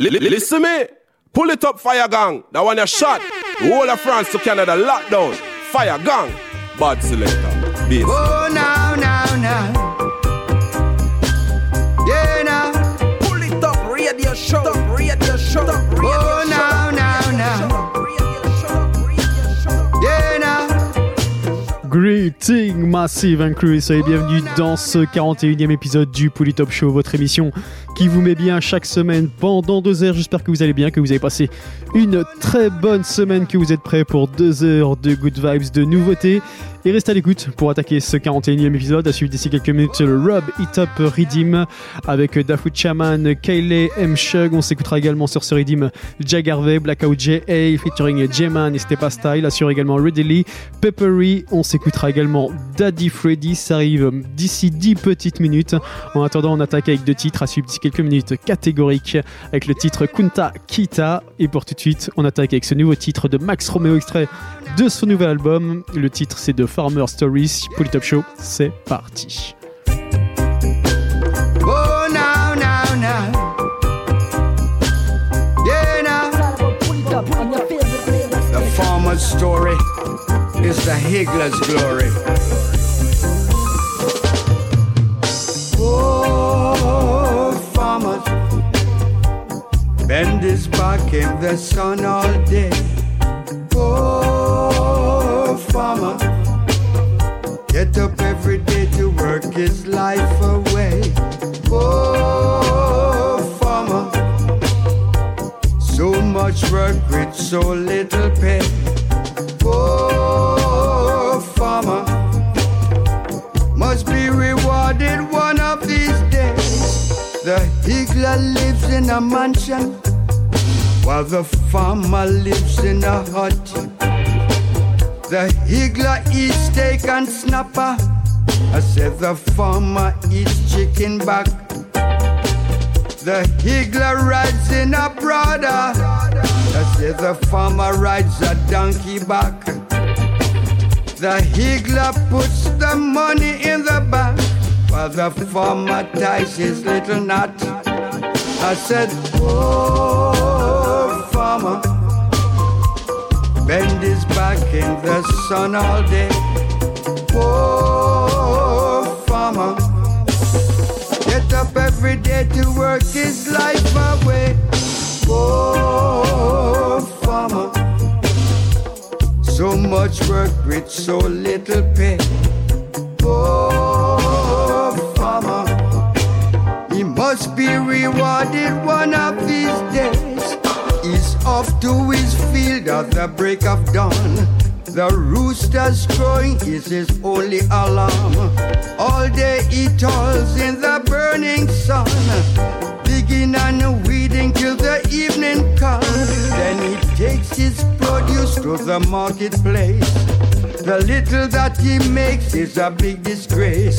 Listen me. Pull it up, fire gang. That one you shot. The whole of France to Canada lockdown. Fire gang. Bad selector. Bass. Oh, now, now, now. Yeah, now. Pull it up, radio show. Radio show. Radio oh, now, now, now. Yeah, now. Greeting Massive and Crew, soyez bienvenue dans ce 41e épisode du Top Show, votre émission qui vous met bien chaque semaine pendant deux heures. J'espère que vous allez bien, que vous avez passé une très bonne semaine, que vous êtes prêts pour deux heures de good vibes, de nouveautés. Et restez à l'écoute pour attaquer ce 41e épisode. À suivre d'ici quelques minutes le Rub It Up Redeem avec Dafu Chaman, Kayle M. Shug. On s'écoutera également sur ce Redeem Jack Harvey, Blackout J.A. featuring J-Man et Stepa Style. Assure également Readily, Peppery. On s'écoutera également Daddy Freddy. Ça arrive d'ici 10 petites minutes. En attendant, on attaque avec deux titres à suivre d'ici quelques minutes catégoriques avec le titre Kunta Kita. Et pour tout de suite, on attaque avec ce nouveau titre de Max Romeo extrait de son nouvel album. Le titre c'est de Farmer Stories. Polytop Show, c'est parti. Oh. The farmer's story is the Higgler's glory. Oh, farmers bend his back in the sun all day. Oh, farmer Get up every day to work his life away. Oh, farmer. So much work with so little pay. Oh, farmer. Must be rewarded one of these days. The higgler lives in a mansion, while the farmer lives in a hut. The higgler eats steak and snapper. I said the farmer eats chicken back. The higgler rides in a Prada. I said the farmer rides a donkey back. The higgler puts the money in the bank while the farmer ties his little knot. I said, Oh, farmer. Bend his back in the sun all day. Oh, farmer. Get up every day to work his life away. Oh, farmer. So much work with so little pay. Oh, farmer. He must be rewarded one of these days. Off to his field at the break of dawn. The rooster's crowing is his only alarm. All day he toils in the burning sun, digging and weeding till the evening comes. Then he takes his produce to the marketplace. The little that he makes is a big disgrace.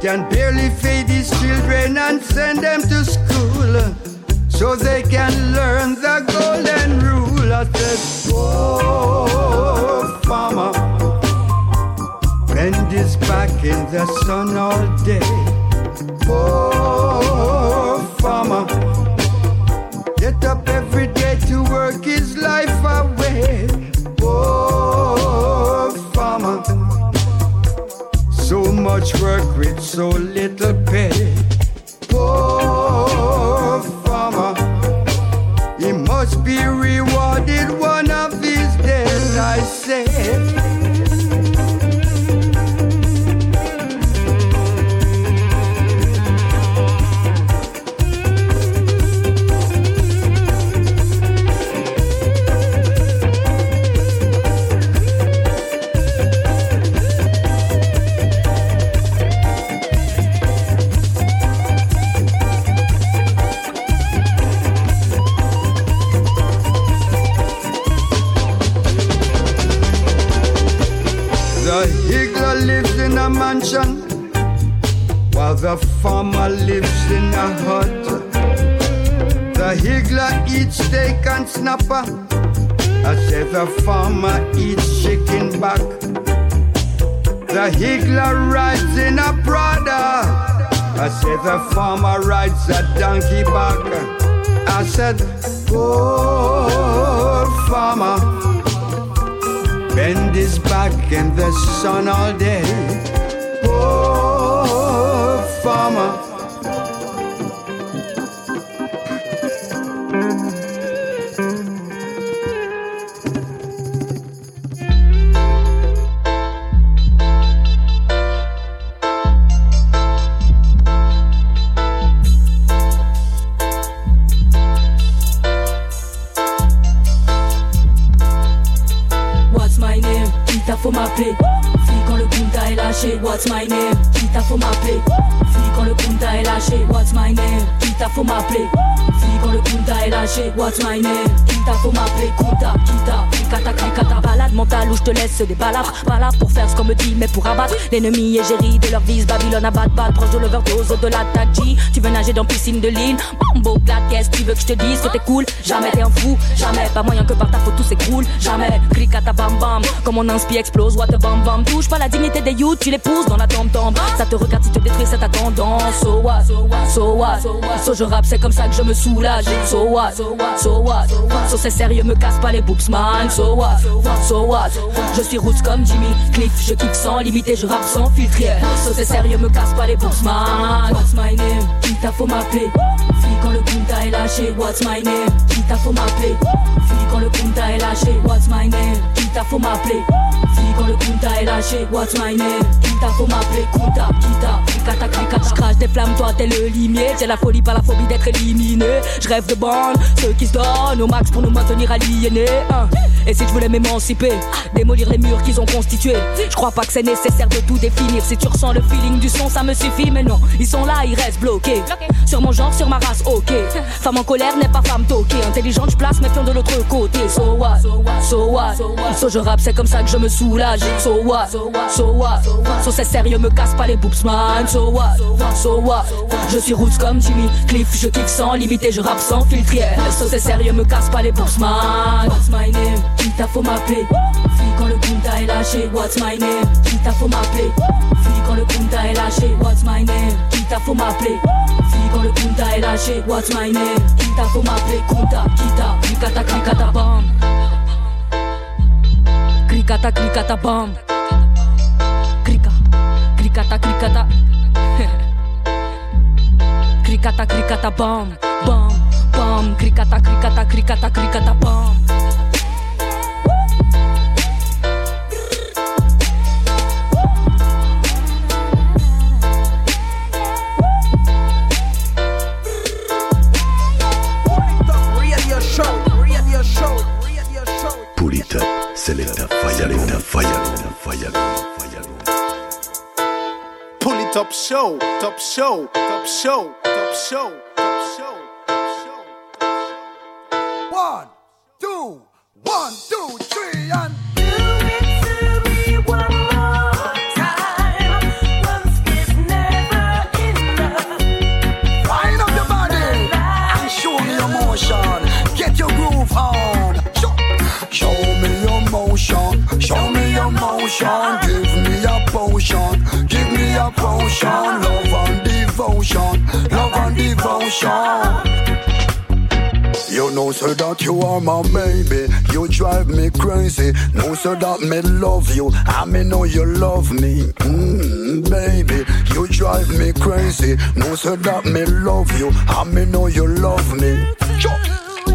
Can barely feed his children and send them to school so they can learn the golden rule. I said, Whoa, farmer, bend his back in the sun all day. Whoa, farmer, get up every day to work his life away. Whoa, farmer, so much work with so little pay. L'ennemi égérie de leur vise Babylone à bat balle Proche de l'overdose de l'attaque G Tu veux nager dans piscine de ligne Mambo, plat, qu'est-ce tu veux que je te dise que t'es cool? Jamais t'es un fou, Pas moyen que par ta faute tout s'écroule Jamais, Krikata bam bam Comme on inspire explose, what a bam bam Touche pas la dignité des youths, tu les pousses dans la tombe tombe Ça te regarde si te détruit c'est ta tendance So what, so what, so je rappe c'est comme ça que je me soulage So what, so what, so c'est sérieux me casse pas les boobs man So what, so what, je suis roots comme Jimmy Cliff, je kiffe sans limiter, je rappe sans filtre. So c'est sérieux me casse pas les boobs man What's my name, qui t'a faut m'appeler Fille quand le punta est lâché, what's my name Qui t'a faut m'appeler Fille quand le punta est lâché, what's my name? Qui t'a faut m'appeler? Fille quand le punta est lâché, what's my name? Qui t'a faut m'appeler? Kunta, Kita, Krikata, Krikata Je crache des flammes, toi t'es le limier. J'ai la folie, pas la phobie d'être éliminé. Je rêve de bande, ceux qui se donnent au max pour nous maintenir aliénés hein. Et si je voulais m'émanciper, démolir les murs qu'ils ont constitués. Je crois pas que c'est nécessaire de tout définir. Si tu ressens le feeling du son, ça me suffit Mais non, ils sont là, ils restent bloqués Sur mon genre, sur ma race, ok. Femme en colère n'est pas femme toquée. Intelligente, je place mes pions de l'autre côté. So what, so what So je rappe, c'est comme ça que je me soulage. So what, so what So c'est sérieux, me casse pas les boobs man. So what, so what Je suis roots comme Jimmy Cliff, je kick sans limiter, je rappe sans filtre. Yeah. So c'est sérieux, me casse pas les boobs man. What's my name? Faut m'appeler? Quand le punta est lâché What's my name? Qui t'a faut m'appeler? Fille quand le punta est lâché What's my name? Qui t'a faut m'appeler? Fille quand le punta est lâché What's my name? Qui t'a faut m'appeler? Kunta, Kita, Krikata, Krikata, Bam. Krikata, Krikata, Bam. Krika, Krikata, Krikata Krikata, Krikata, Bam. Bam, Bam. Krikata, Krikata, Krikata, Krikata, Bam Up show, top show, top show, top show, top show, top show. One, two, one, devotion, love and devotion. You know, sir, that you are my baby. You drive me crazy. No, sir, that me love you. I me know you love me. Mm, baby, you drive me crazy. No, sir, that me love you. I me know you love me.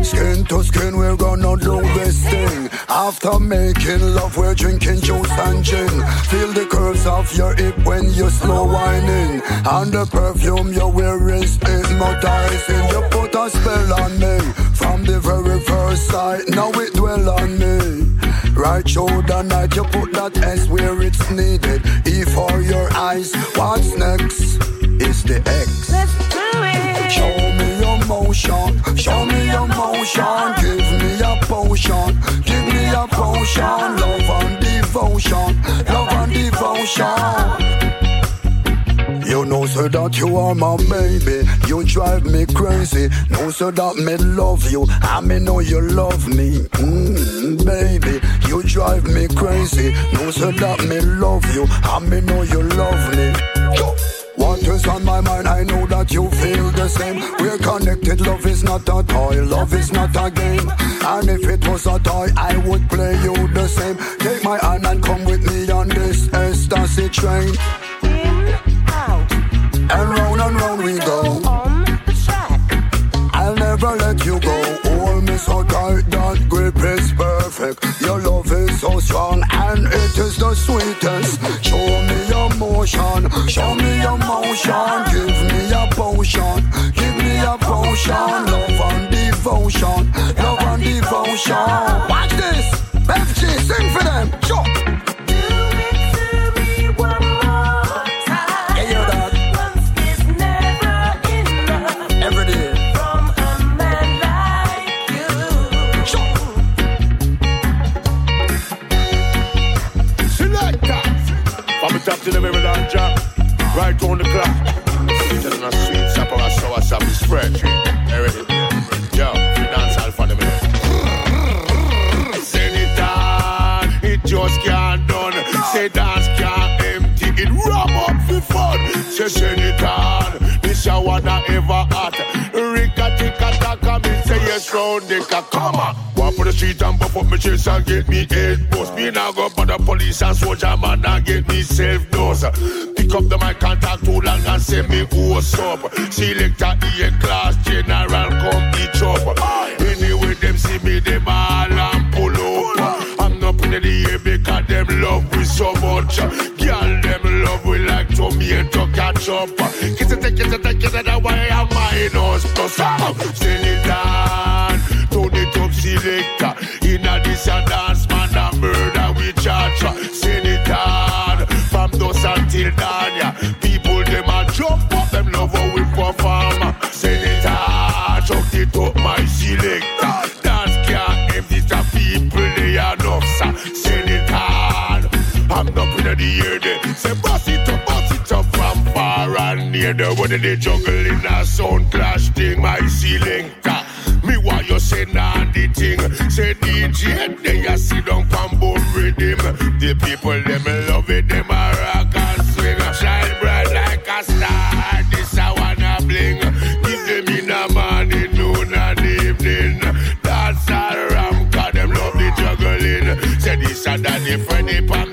Skin to skin, we're gonna do this thing. After making love, we're drinking juice and gin. Feel the curves of your hip when you're slow whining. And the perfume you're wearing is hypnotizing. You put a spell on me from the very first sight. Now it dwell on me. Right shoulder night, you put that S where it's needed. E for your eyes. What's next is the X. Show me your motion, show me your motion. Give me a potion, give me a potion. Love and devotion, love and devotion. You know, sir, that you are my baby. You drive me crazy. No, sir, that me love you. I me know you love me. Mm, baby, you drive me crazy. No, sir, that me love you. I me know you love me. What is on my mind? I know that you feel the same. We're connected. Love is not a toy. Love is not a game. And if it was a toy, I would play you the same. Take my hand and come with me on this ecstasy train. In, out. And round and round we go. On the track. I'll never let you go. So tight, that grip is perfect. Your love is so strong and it is the sweetest. Show me your motion, show me your motion. Give me a potion, give me a potion. Love and devotion, love and devotion. Watch this, FG, sing for them. Jump. From the the. Right on the clock. A sweet sap or a sour sap is fresh. You ready? Yo, dance all for the minute. Send it on. It just can't done. Say dance can't empty. It ram up for fun. Say send it on. This a wanna ever hot. Me yes round the car. Come on. Walk for the street and buff up my chest and get me head bust. Me now go for the police and soldier man and get me self dose. Pick up the mic and talk too long and say me what's up. Selector E class general come each up. Anyway them see me them all and pull up. I'm not putting the air because them love we so much. Girl them love we like tomato ketchup. Kiss it, kiss it, kiss it away and minus Send it to the top selector. In a this a dance man murder it down from dusk until dawn. Yeah. People jump up love how we perform. It chuck it up my selector. Dance can't empty people they are it down. I'm the near. The one they juggle in a sound clash thing. My selector. Me why you say nah the thing Say DJ they a sit down pan boom rhythm The people them love it them a rock and swing Shine bright like a star This I wanna bling Give them in the morning, noon and evening Dance all around cause them love the juggling Say this and that the Freddy Pam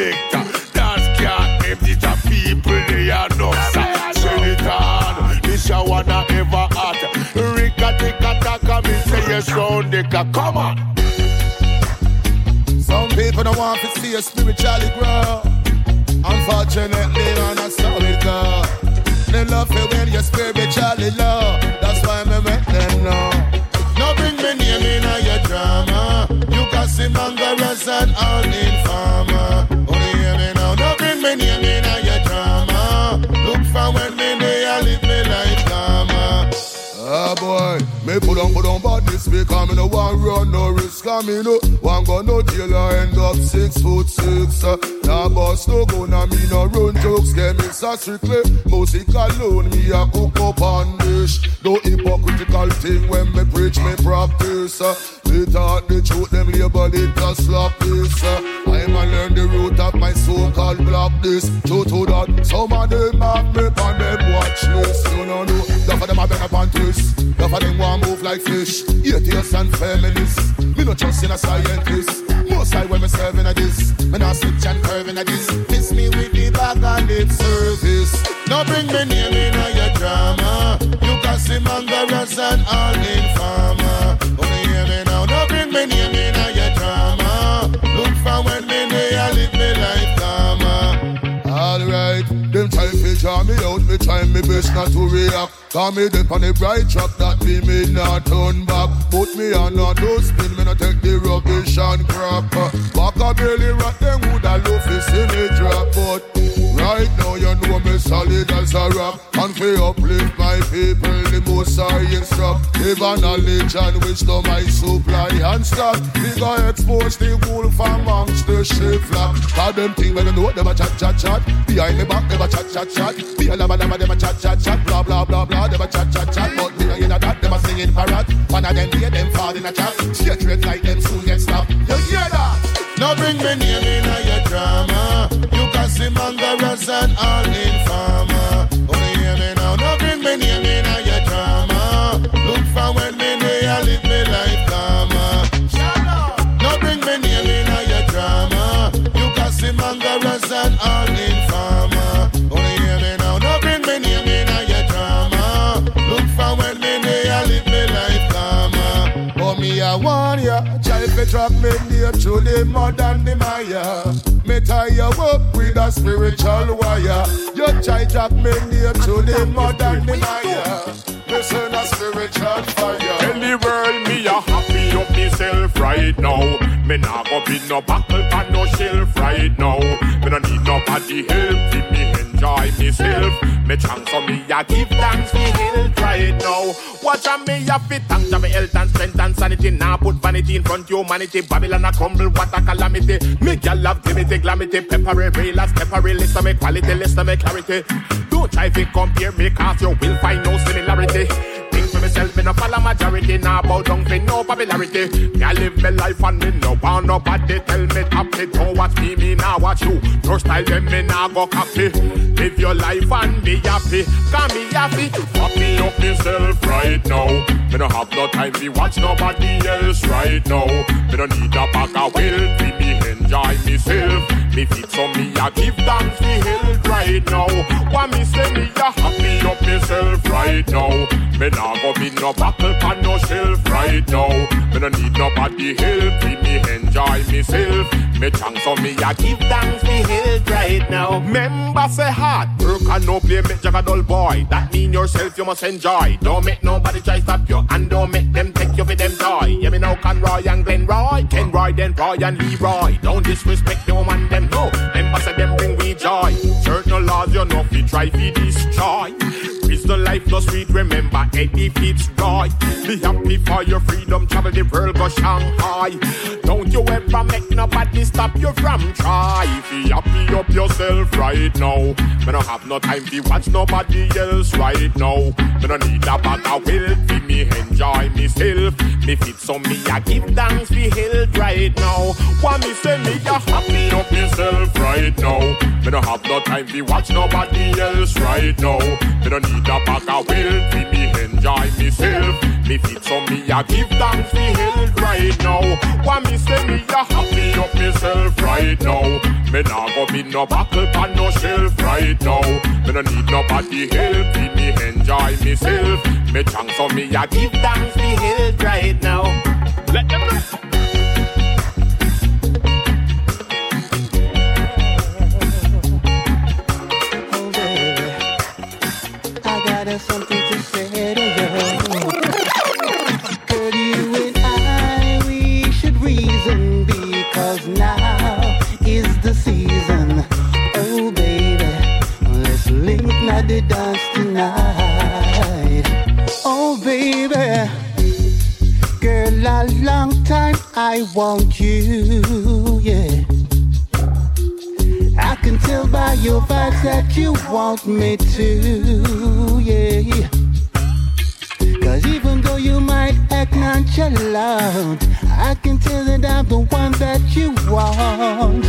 selector Dance can't empty the people they are not Send it on This I wanna ever hot Rika tika taka me say yes round the Come on Some people don't want to see a spiritually grow. Unfortunately, man, that's how it go. They love it when you're spiritually low. That's why me make them know. No bring me name in a your drama. You can see mangaras and all informer. Put on put on badness because me no want run no risk. I me no want go no jail or end up six foot six. Uh, nah boss no go na me no run jokes. Get me so strictly music alone. Me a cook up and dish. No hypocritical thing when me preach me practice. Uh, me talk the truth, them label it as slap this. Uh, I'm a learn the root of my so-called blackness. True to that, some of them have me on them watch list. You know, no, enough of them have been up on twist. Enough of them want move like fish. Atheists and feminists. Me no trust in a scientist. Most I when me serving a this. Me not switch and curving a this. Miss me with the bag and lip service. No bring me name in your drama. You can see mangaras and all informer. Only me best not to react. Call me dip on the bright track that me me not turn back. Put me on a no spin, me not take the rubbish and crap. Back a belly rat, them woulda love to see me drop, but Right now you know me solid as a rock. And we uplift my people the most I instruct Give a knowledge and wisdom I supply and stock. We go expose the wolf amongst the sheep flock Cause them thing when you know them a chat chat chat. Behind me back them a chat chat chat. Be a lama lama them a chat chat chat. Blah blah blah blah them a chat chat chat. But me in a that them a singing parrot. One of them hear them fall in a trap. Straight red like them soon get stopped. You hear that? Now bring me name in your drama. You can see mangaras and all informer Only hear me now Now bring me name in a your drama. Look for when me day I live me life karma Now bring me name in a your drama. You can see mangaras and all informer Only hear me now Now bring me name in a your drama. Look for when me day I live me life karma Oh me I want ya Try to drop me near the mud and the mire. Me tie you up with a spiritual wire You try drop me near to the the mire Listen a spiritual fire Tell the world me a happy up myself right now. Me nah go be no buckle and no shelf right now. Me no need nobody help me enjoy myself. Me chance so me a give thanks me health right now. Watch a me a fit thanks to me health and strength and sanity. Now put vanity in front of humanity. Babylon a crumble, what a calamity. Me gal love dimity, glamity, peppery, real as peppery. List of me quality, list of me clarity. Don't try to compare me cause you will find no similarity. Think myself, me no follow majority. Now bow down for no popularity. Me I live my life and me no want nobody tell me top it. Don't watch me, me now watch you. Your style them me now go copy. Live your life and be happy. Come me happy to fuck me up myself right now. Me no have no time to watch nobody else right now. Me no need a bag of wealth. Me me enjoy myself. Me fit so me a give thanks me health right now. Why me say me a happy up myself right now. Me nah go be no buckle pan no shelf right now. Me no need nobody help me, me enjoy myself. Me chance so me a give thanks me health right now. Member say hard work and no play make jack a boy. That mean yourself you must enjoy. Don't make nobody try stop you and don't make them take you for them toy. Yeah me now Conroy and Glenroy, Ken Roy then Roy and Leroy. Don't disrespect no man them no. Member say them bring we joy. Certain laws you know fi try fi destroy. Is the life no sweet? Remember Eddie Fitzroy. Be happy for your freedom, travel the world, go Shanghai. Don't you ever make nobody stop you from try. Be happy up yourself right now. Me no have no time to watch nobody else right now. Me no need a bag of wealth fi me enjoy myself. Me fit so me a give thanks fi health right now. Why me say me a happy up myself right now. Me no have no time to watch nobody else right now. Me no need a bag of wealth fi me enjoy myself. Me fit so me a give thanks fi health right now. Why me say me a happy up myself right now. Me nah go be no buckle pan no shelf right now. Me no need nobody help fi me enjoy myself. Me chance so me a give thanks fi health right now. Let them know. Something to say to you. Girl, you and I, we should reason because now is the season. Oh, baby, let's link dance tonight. Oh, baby, girl, a long time I want you, yeah. Can tell by your vibes that you want me to, yeah. Cause even though you might act nonchalant, I can tell that I'm the one that you want.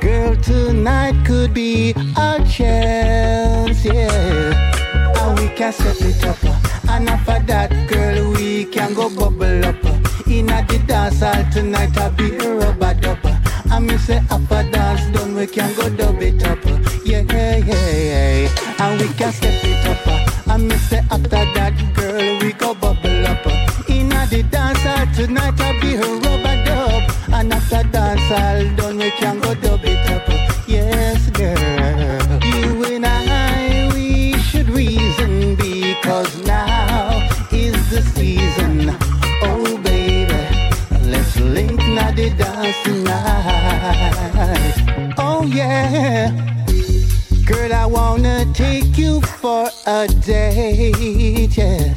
Girl, tonight could be a chance, yeah. And we can set it up. And after that, girl, we can go bubble up. In the dance hall tonight, I'll be a rubber. And me say after dance done, we can go dub it up. Yeah, yeah, yeah. And we can step it up. And me say after that, girl, we go bubble up. uh. In a the dance tonight, I'll be a rubber dub. And after dance hall done, tonight. Oh, yeah. take you for a date, yeah.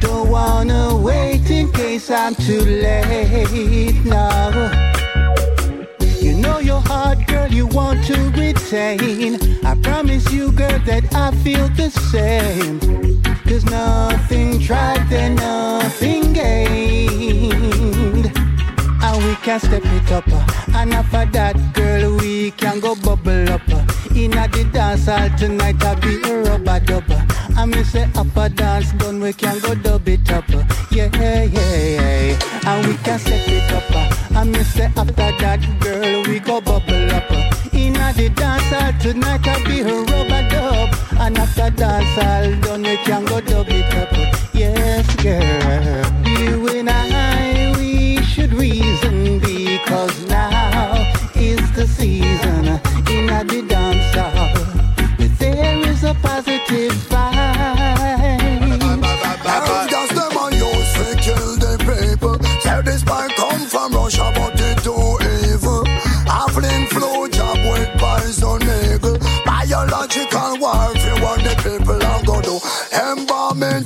Don't wanna wait in case I'm too late now. You know your heart, girl, you want to retain. I promise you, girl, that I feel the same. Cause nothing tried, then nothing gained. And we can step it up. Uh. And after that, girl, we can go bubble up. Inna the dance hall tonight, I'll be a rubber dubber. I me say up dance done, we can go dub it up. Yeah, yeah, yeah. And we can step it up. I me say after that, girl, we go bubble up. Inna the dance hall tonight, I'll be a rubber dub. And after dance hall done, we can go dub it up.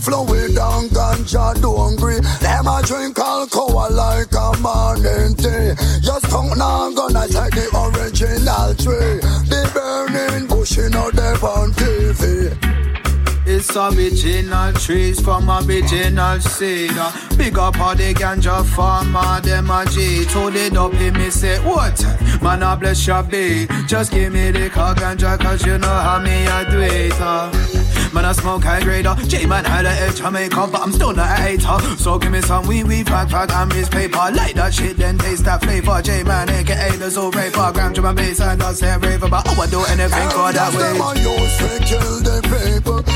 Fluid and ganja agree. Them a drink alcohol like a morning tea. Just tongue now gonna take the original tree. The burning bush in dep on TV. It's original trees from original seed. Big up all the ganja farmer, them a G. Told it up in me say, what? Man, I bless your be. Just give me the car ganja, cause you know how me I do it. Uh. Man, I smoke high grader. J-Man had a edge Jamaica, but I'm still not a hater. So give me some wee wee pack pack and miss paper. Like that shit, then taste that flavor. J-Man, aka the soul raper. Gram to my bass and I say raver, but I would do anything for that Them a way. use to kill the people.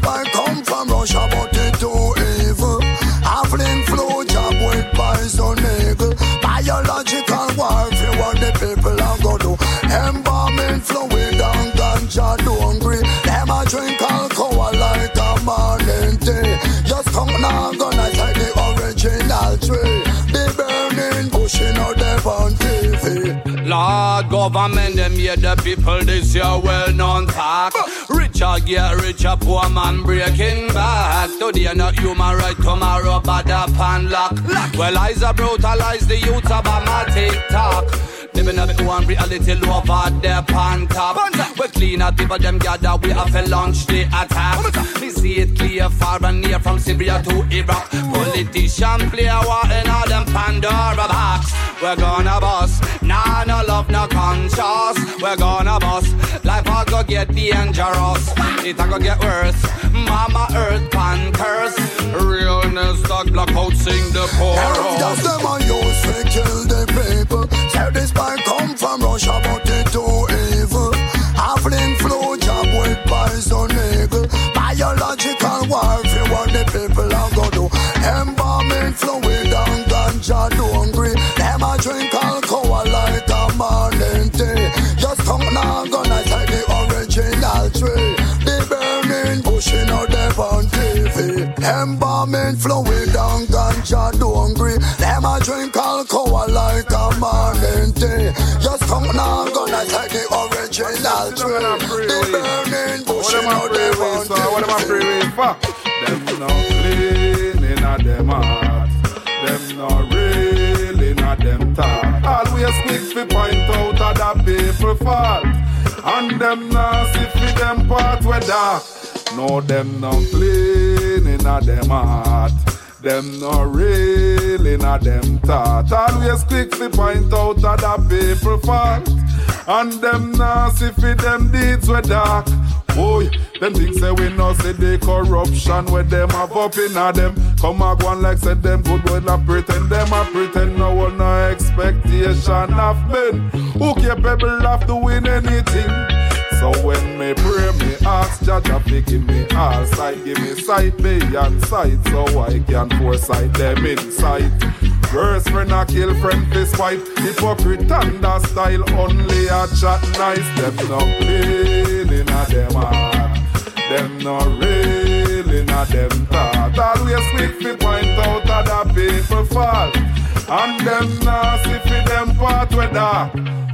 This come from Russia, but it too evil. Affling flow job with poison eagle. Biological warfare, what the people are gonna do. Embalming fluid and ganja don't agree. Them a drink alcohol like a morning tea. Just come now, gonna take the original tree. The burning bush in a dep on TV. Lord, government, them hear the people this year well known talk. Richer get richer, poor man breaking back. Today not human right, tomorrow bad up and lock. Well, eyes are brutalize the youth about my TikTok. Living a bit one reality love out there pan top. We clean out people them gather, we have to launch the attack. We see it clear far and near from Syria to Iraq. Politician play a war in all them Pandora box. We're gonna bust, nah no love no conscience. We're gonna bust, life a go get dangerous. It a go get worse. Mama Earth pan curse. Realness dog blackout sing the chorus. them a use to kill the people. Say this might come from Russia, but it too evil. Affling flow job with poison eagle. Biological warfare, what the people are gonna do. Embalming fluid and ganja don't in a dep on TV. Embalming fluid and ganja don't agree. Them a drink alcohol like a morning tea. Just come now, gonna take the original tree. The burning in a dep on What am I TV. praying for? Them not clean in a them heart. Them not real in a them thought. Always quick to point out other people fault. And them see fi them part where dark. No, them not clean in a them heart. Them not real in a them thought. Always quick to point out other people fault. And them see fi them deeds were dark. Boy, them things say we no see the corruption where them have up in a them. Come a go like said them good boy la pretend them a pretend no one no expectation of men who capable of doing anything. So when me pray, me ask Jaja fi give me all sight, give me sight beyond sight, so I can foresight them insight. Worst friend a kill friend fist fight, hypocrite and a style only a chat nice. Them no clean in a them heart, them no real in a them thought. Always quick fi point out other people fault, and them nasty fi them part dark.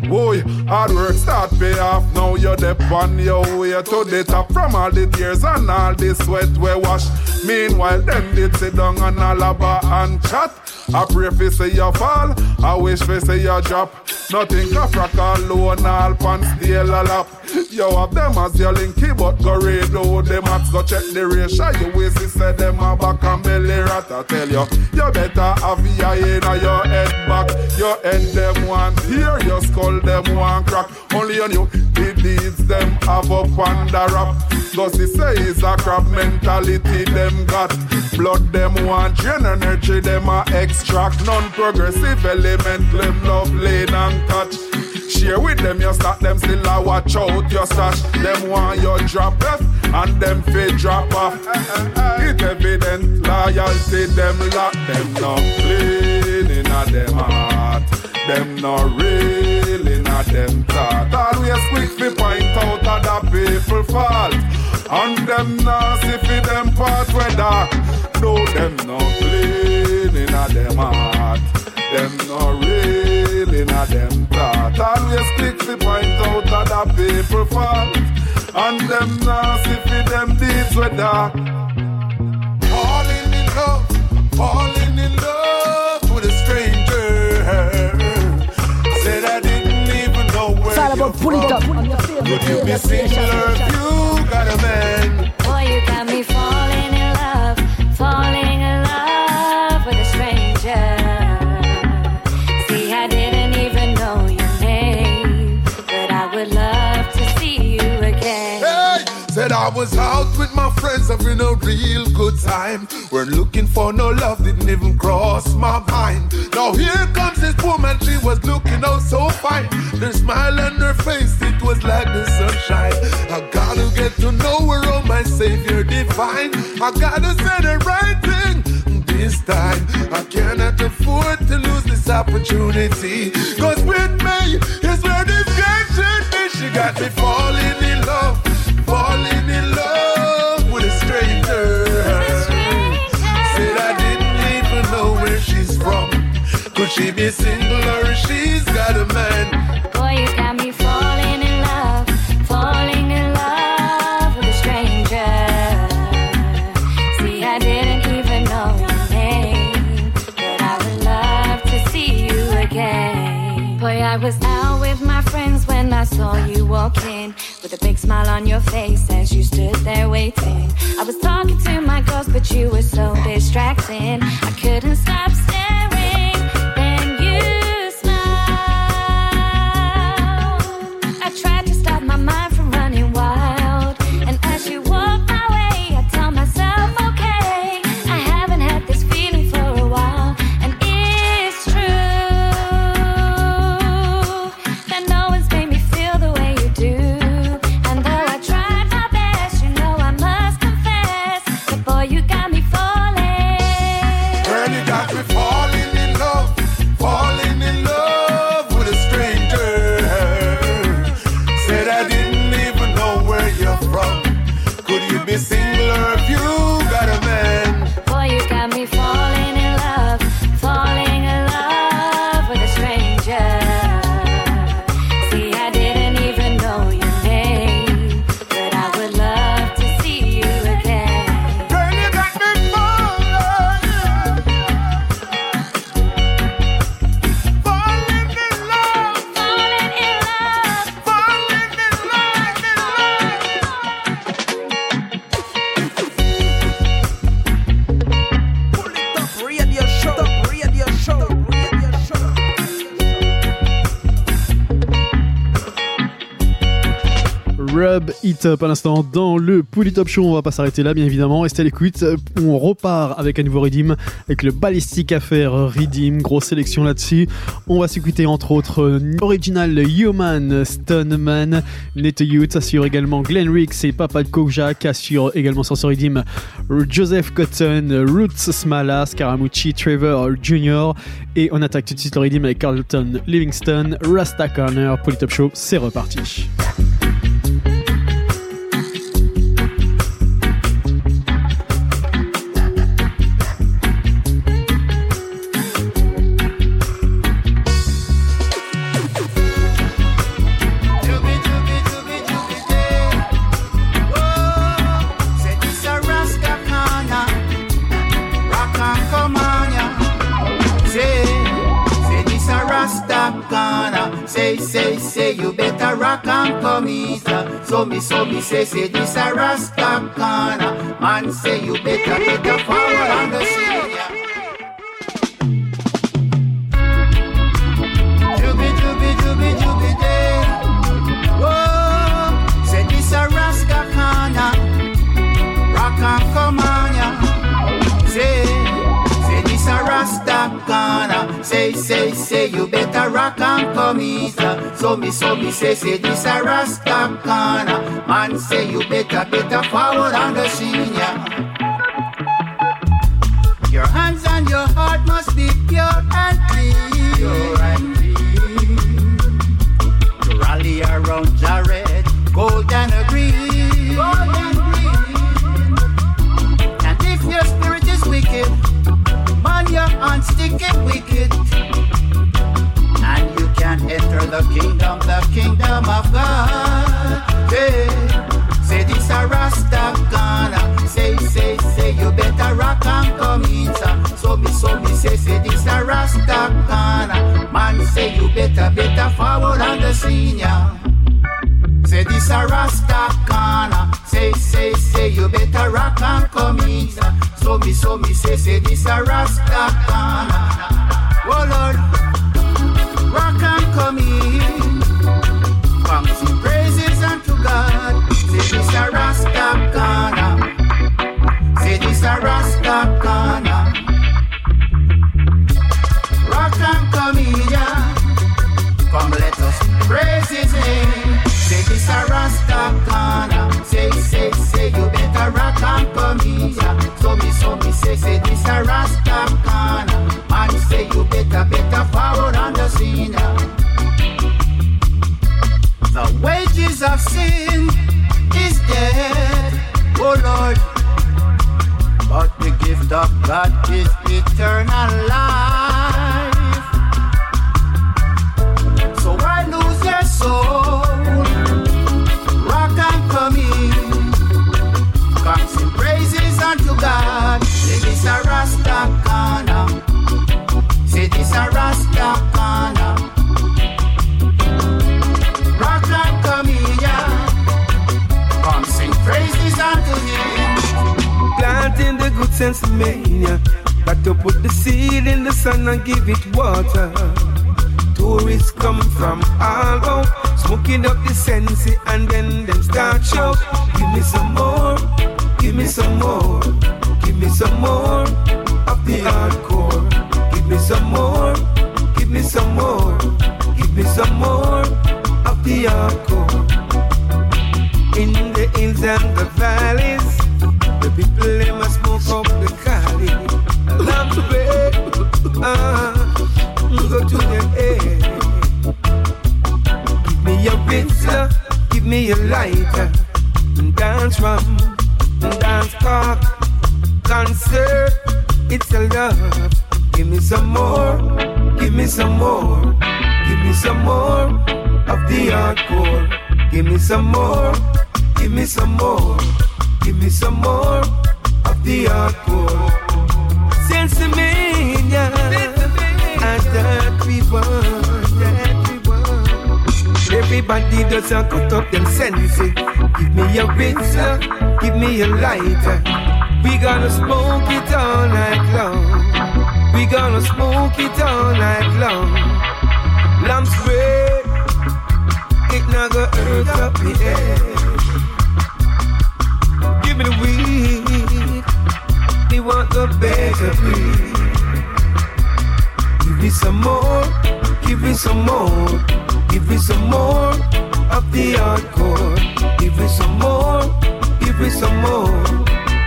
Boy, hard work start pay off. Now you're the on your way to the top from all the tears and all the sweat we wash. Meanwhile, them did sit down and alaba and chat. I pray for say you fall, I wish for say you drop. Nothing can frack alone, all pants still a lap. You have them as your linky, but go read out the maths, go check the ratio. You waste it, say them a back and belly rat. I tell you, you better have your in your head back. Your head them want hear, your skull them want crack. Only on you, the deeds them have up and the rap. Cause it say it's a crap mentality them got. Blood them want drain energy, them a extract. Non-progressive element, them love lane and touch. Share with them, you start them still a watch out your stash. Them want your drop off and them fit drop off. It evident loyalty, them lock them not clean in a them heart. Them not real a them thought. Always quick to point out other people fault. And them nasty fi them part dark. No, them not clean in a them heart. Them not real in a them thought. Always quick to point out other people fault. And them nasty fi them deeds dark. Falling in love, falling in love pull it up. Your you be radio singular I was out with my friends having a real good time. We're looking for no love, didn't even cross my mind. Now here comes this woman, she was looking oh so fine. The smile on her face, it was like the sunshine. I gotta get to know her, oh my savior divine. I gotta say the right thing this time. I cannot afford to lose this opportunity. Cause with me is where this girl should be. She got me falling in love, be single or she's got a man? Boy, you got me falling in love, falling in love with a stranger. See, I didn't even know your name, but I would love to see you again. Boy, I was out with my friends when I saw you walk in with a big smile on your face as you stood there waiting. I was talking to my girls, but you were so distracting. It à l'instant dans le Pouli Top Show. On va pas s'arrêter là, bien évidemment. Restez à l'écoute. On repart avec un nouveau Redeem, avec le Ballistic Affair Redeem. Grosse sélection là-dessus. On va s'écouter entre autres euh, Original Human Stoneman, Nete Youth assure également Glenn Ricks et Papa Kojak assure également sur ce Joseph Cotton, Roots Smala, Scaramucci, Trevor Jr. Et on attaque tout de suite le Redeem avec Carlton Livingston, Rasta Corner. Pouli Top Show, c'est reparti. Rock and easy. So me, so me say, say, this a Rasta. Man say, you better, better forward on the scene. Say, say, you better rock and come easy. So me, so me say, say this a Rasta corner. Man say you better, better forward on the yeah. Your hands and your heart must be pure and clean. Pure and clean. To rally around Jared, gold and green. Gold and green. And if your spirit is wicked, man, your hands stick it wicked. Enter the kingdom, the kingdom of God. Yeah. Say this a Rasta Ghana. Say, say, say, you better rock and come in. sir. So me, so me, say, say this a Rasta Ghana. Man, say you better, better forward on the scene, yeah. Say this a Rasta Ghana. Say, say, say, you better rock and come in. sir. So me, so me, say, say this a Rasta Ghana. Oh Lord, sing praises unto God. Say this a Rasta Ghana. Say this a. Rock and come. Come let us praise his name. Say this a. Say, say, say, you better rock and. So me, so me, say, say this a. Man, say you better, better forward on the scene, wages of sin is death, oh Lord. But the gift of God is eternal life. So why lose your soul? Rock and come in. Come sing praises unto God. Say this a Rasta Ghana. Say this a Rasta Planting the good sense mania. Got to put the seed in the sun and give it water. Tourists come from all out, smoking up the sense and then them start shout. Give me some more, give me some more, give me some more of the hardcore. Give me some more, give me some more, give me some more of the hardcore. In the hills and the valleys, the people they must smoke up the Cali. Lamp bed, ah, go to the air. Give me a pizza, give me a lighter, dance rum, dance cock, concert. It's a love. Give me some more, give me some more, give me some more of the hardcore. Give me some more, give me some more, give me some more of the hardcore. Sensimania, and that we want. Everybody does a cut up them senses. Give me a pizza, give me a lighter. We gonna smoke it all night long. We gonna smoke it all night long. Lamps red, it not gonna hurt up me head. Me the weed, me want the better breed. Give me some more, give me some more, give me some more of the hardcore. Give me some more, give me some more,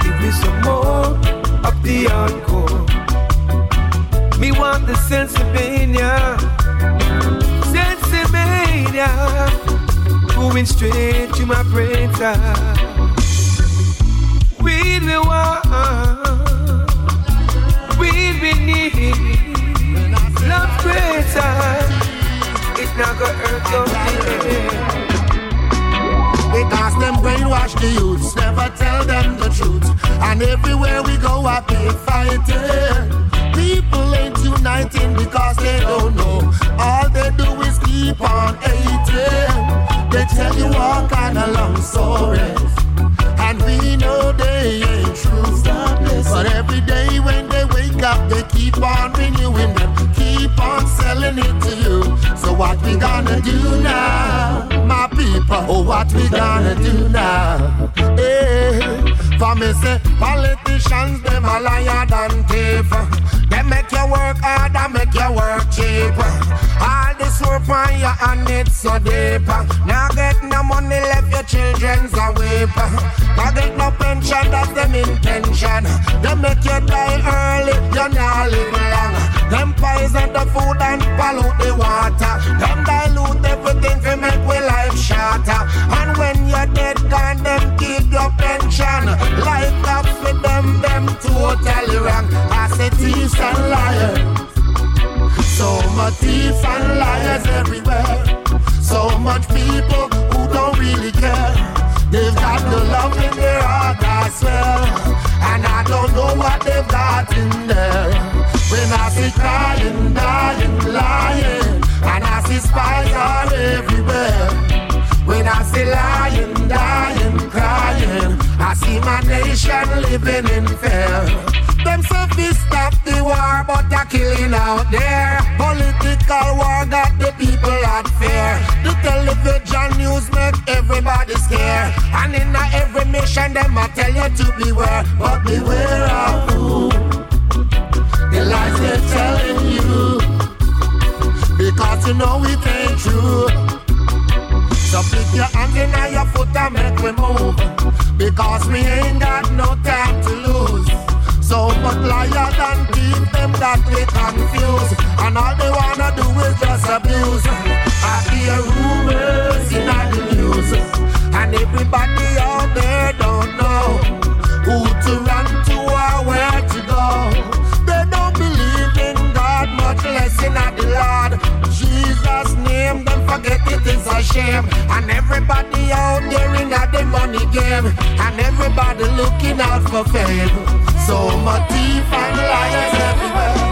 give me some more of the hardcore. Me want the Sensimania, Sensimania, going straight to my brain side. Weed we want, we need. Love greater, it's not gonna hurt your Because them brainwash the youths, never tell them the truth. And everywhere we go, I be fighting. People ain't uniting because they don't know. All they do is keep on hating. They tell you all kind of long stories, we know they ain't true. But every day when they wake up, they keep on renewing them, keep on selling it to you. So what we gonna do now, my people? Oh, what we gonna do now? Hey, for me say politicians them a liar than thief. They make you work hard and make you work cheap. All ah, this work on your hand it's so deep. Now get no money left your children's a weep. Now get no pension that's them intention. They make you die early, you're not live long. Them poison the food and pollute the water. Them dilute everything to make we life shorter. And when you're dead, gone, them keep your pension. Life up with them, them totally wrong. I say and liars. So much thief and liars everywhere. So much people who don't really care. They've got the love in their heart, I swear. And I don't know what they've got in there. When I see crying, dying, lying, and I see spies all everywhere. When I see lying, dying, crying, I see my nation living in fear. Them say fi stop the war, but a killing out there. Political war got the people at fear. The television news make everybody scared. And in every mission, them a tell you to beware, but beware of who. The lies they're telling you, because you know it ain't true. So pick your hand in your foot and make we move. Because we ain't got no time to lose. So much liar than keep them that we confuse. And all they wanna do is just abuse. I hear rumors in the news. And everybody out it is a shame. And everybody out there in the money game. And everybody looking out for fame. So much thief and liars everywhere.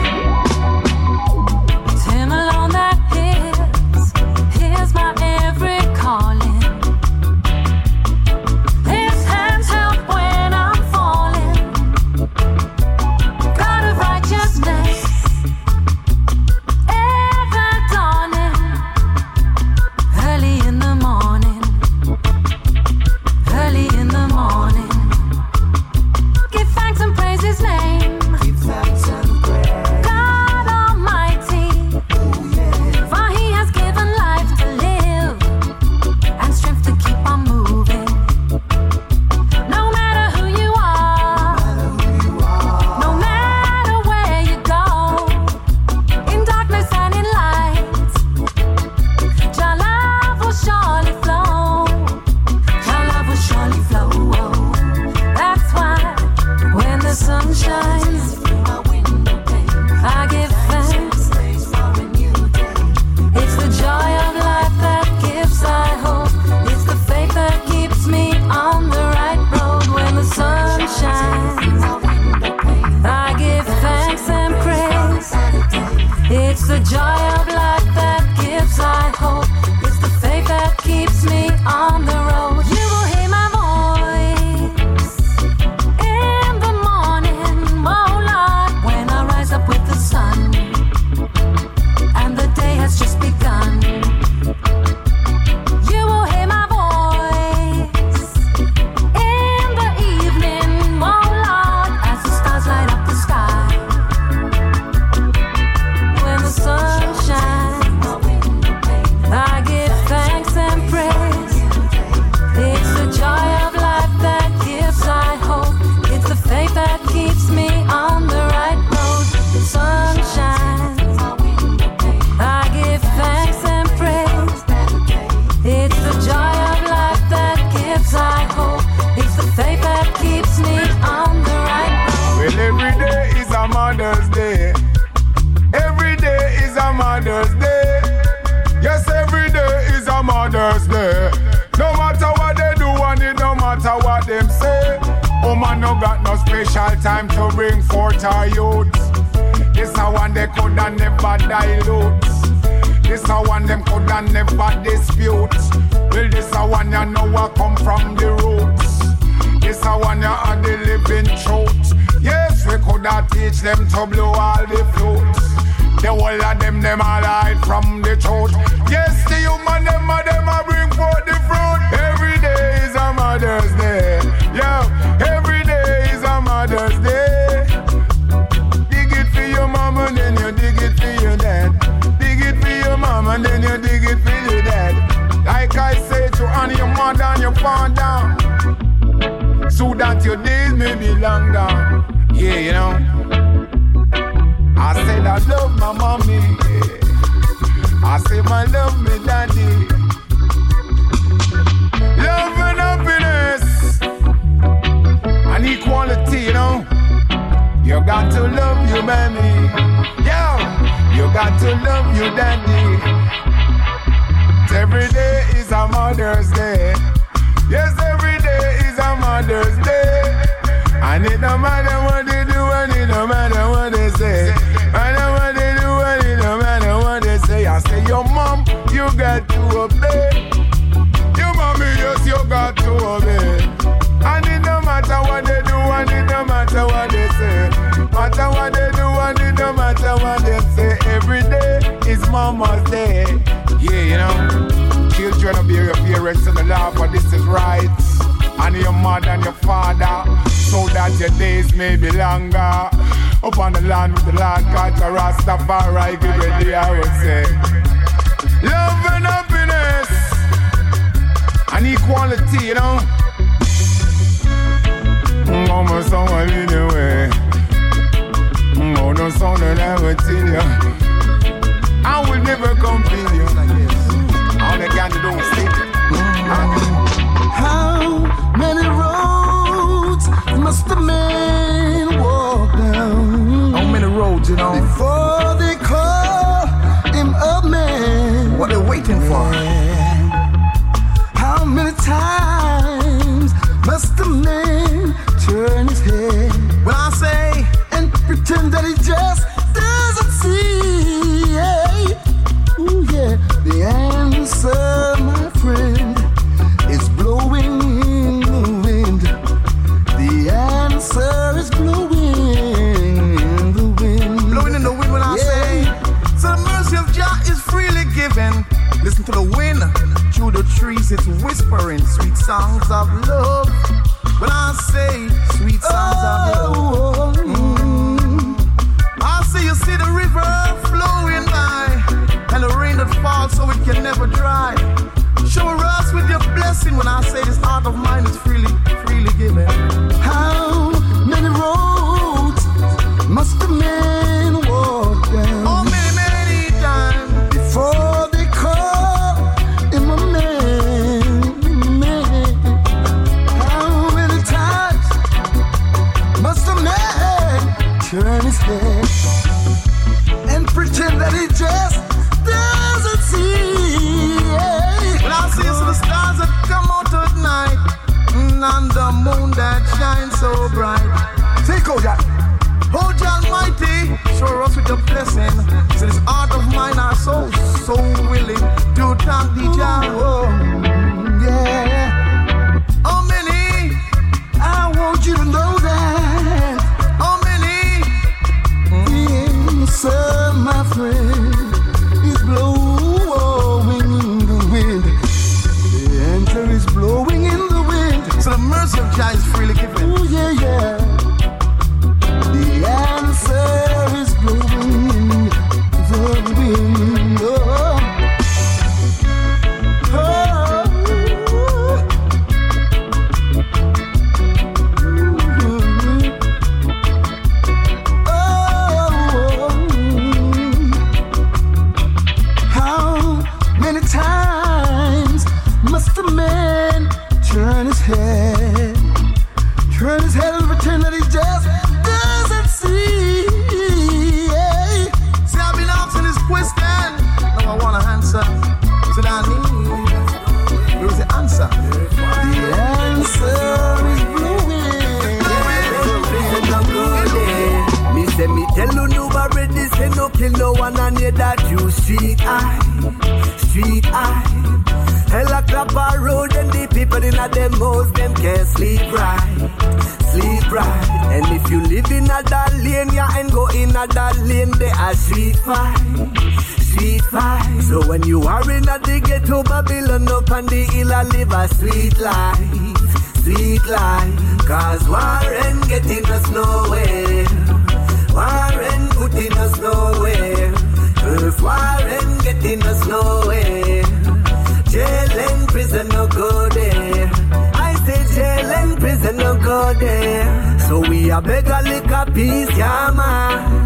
Man.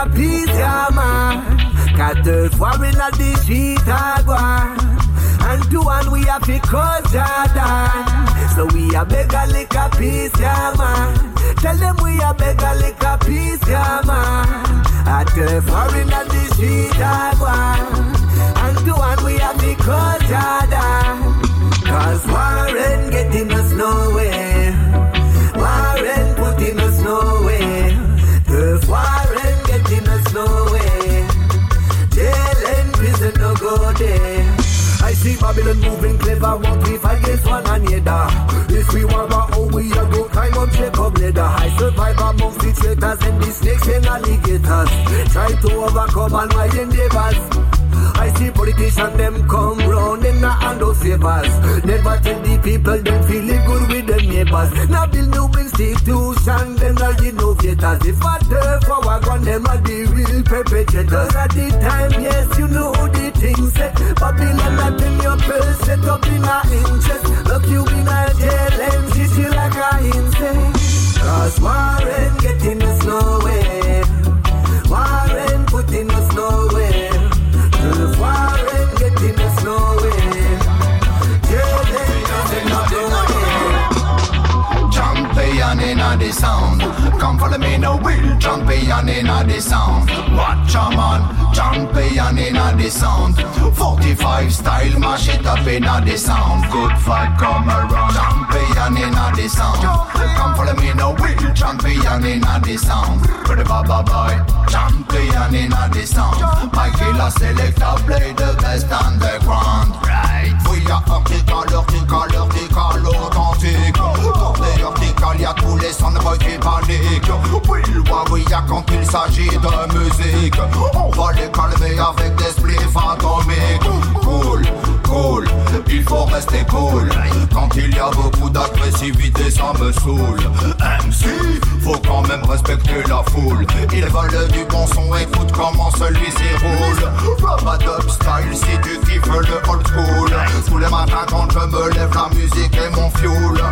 A piece, yeah man. Na the street a go on. And two and we have to call Jordan. So we a beg a lick a piece, yeah man. Tell them we a beg a lick a piece, yeah man. At the foreign at the street I. And two and we have to call Jordan. Cause Warren getting us nowhere. Warren putting us nowhere. The Warren getting us nowhere. Jail and prison no go there. I see Babylon moving clever, what we fight against one another. If we want our own, we are go climb up Jacob ladder. I survive amongst the traitors and the snakes and alligators. Try to overcome all my endeavors. I see politicians them come round and not hand out favors. Never tell the people them feeling good with them neighbors. Now build new institution, them are innovators. If I turn for one, them are the real perpetrators. At the time, yes, you know the things say. Babylon not in your purse, set up in our interest. Look you in a jail and like a insane. Cause Warren getting us nowhere. Warren putting us nowhere. A the sound. Come follow me no will. Champion in a sound. Watch a man. Champion in a sound. 45 style mash it up in a the sound. Good fight come around. Champion in a the sound. Come follow me no will. Champion in a the sound. Pretty baba boy. Champion in a the sound. My killer selector play the best underground. Right. Vertical, vertical, vertical, authentique. Pour des tous les soundboys qui paniquent. Oui, y'a quand il s'agit de musique. On va les calmer avec des spliffs atomiques. Cool, il faut rester cool. Quand il y a beaucoup d'agressivité, ça me saoule. MC, faut quand même respecter la foule. Ils veulent du bon son, écoute comment celui-ci roule. Rub style si tu kiffes le old school. Tous les matins quand je me lève, la musique est mon fuel.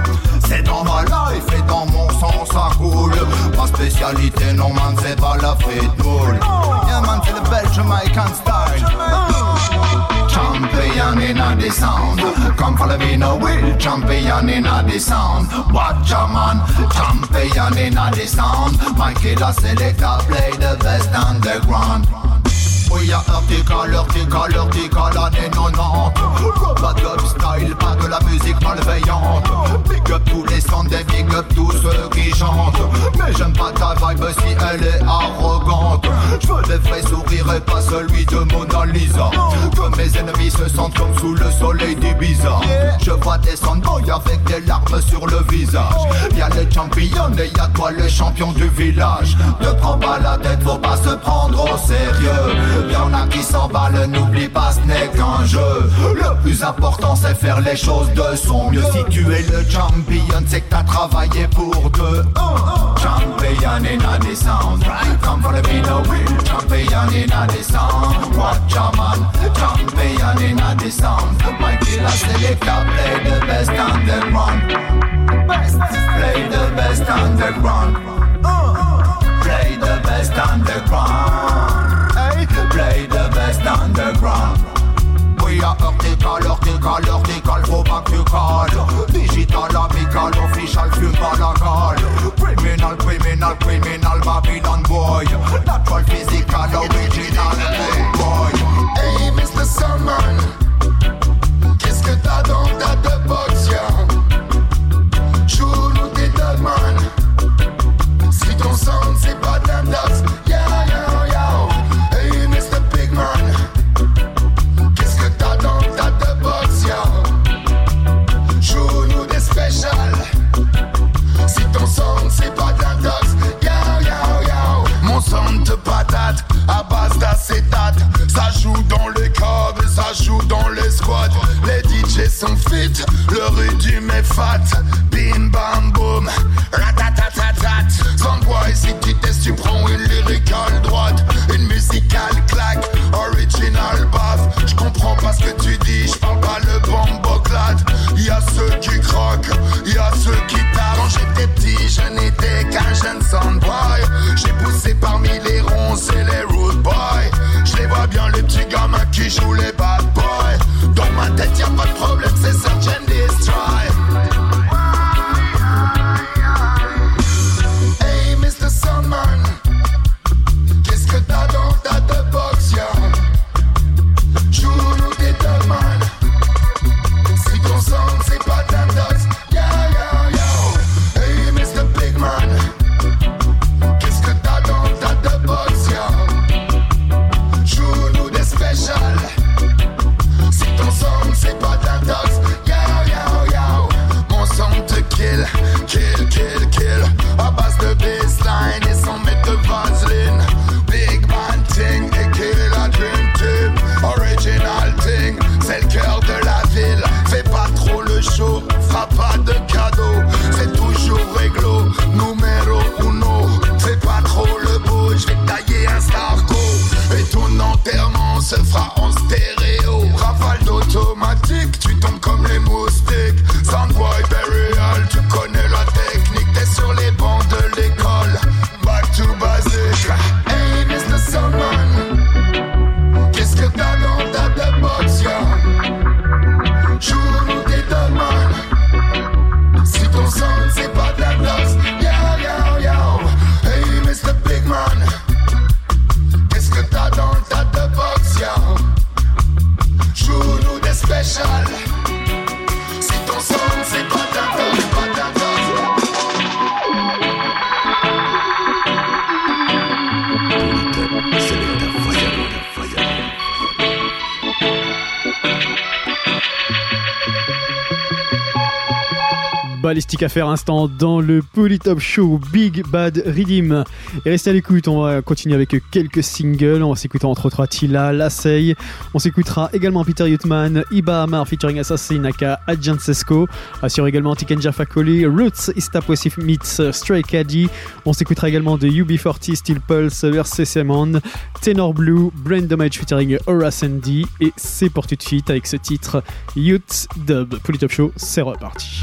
C'est dans ma life et dans mon sang ça coule. Ma spécialité, non man, c'est pas la frite moule. Yeah man, c'est le bel Jamaican style. Champion in a sound. Come follow me no will. Champion in a the sound. Watch a man. Champion in a the sound. My killer selector play the best underground. Oui, y'a vertical, vertical, vertical, année 90 Pas dub style, pas de la musique malveillante Big up tous les sons des tous ceux qui chantent. Mais j'aime pas ta vibe si elle est arrogante. Je veux des vrais sourires et pas celui de Mona Lisa. Que mes ennemis se sentent comme sous le soleil d'Ibiza. Je vois des soundboys avec des larmes sur le visage. Y'a les champions et y'a toi le champion du village. Ne prends pas la tête, faut pas se prendre au sérieux. Y'en a qui s'emballent, n'oublie pas ce n'est qu'un jeu. Le plus important c'est faire les choses de son mieux. Si tu es le champion c'est que t'as travaillé pour deux Come for the Champion in a Watch a man Champion in the My killer play the best underground. Play the best underground. Play the best underground. Play the best underground. We are vertical, vertical, vertical, faut pas que tu cales. Digital, amical, official, fume pas la cale Criminal, criminal, criminal, Babylon boy. Natural, à faire instant dans le Polytop Show Big Bad Redeem. Et restez à l'écoute, on va continuer avec quelques singles. On s'écoutera entre autres Attila, Lassey. On s'écoutera également Peter Yutman, Iba Amar featuring Assassin Aka Adjan également Tiken Fakoli, Roots, Istapwesif Meets Stray Caddy. On s'écoutera également de UB40, Steel Pulse, RC Simon, Tenor Blue, Brain Damage featuring Aura Sandy. Et c'est pour tout de suite avec ce titre Youth Dub. Polytop Show, c'est reparti.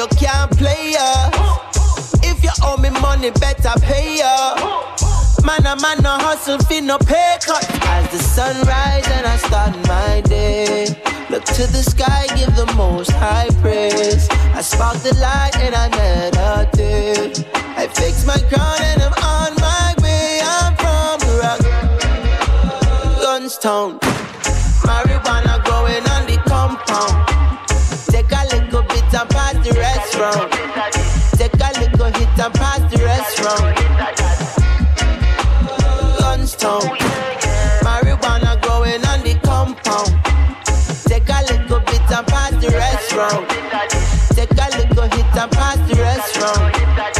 you can't play ya. If you owe me money, better pay ya. Man, a man, no hustle, fee no pay cut. As the sun rise and I start my day. Look to the sky, give the most high praise. I spark the light and I meditate. I fix my crown and I'm on my way. I'm from the rock, Gunstown. Marijuana growing on the compound the rest. Take a little hit and pass the restaurant. round. Marijuana growing on the compound. Take a little bit and pass the restaurant. Take a little hit and pass the restaurant.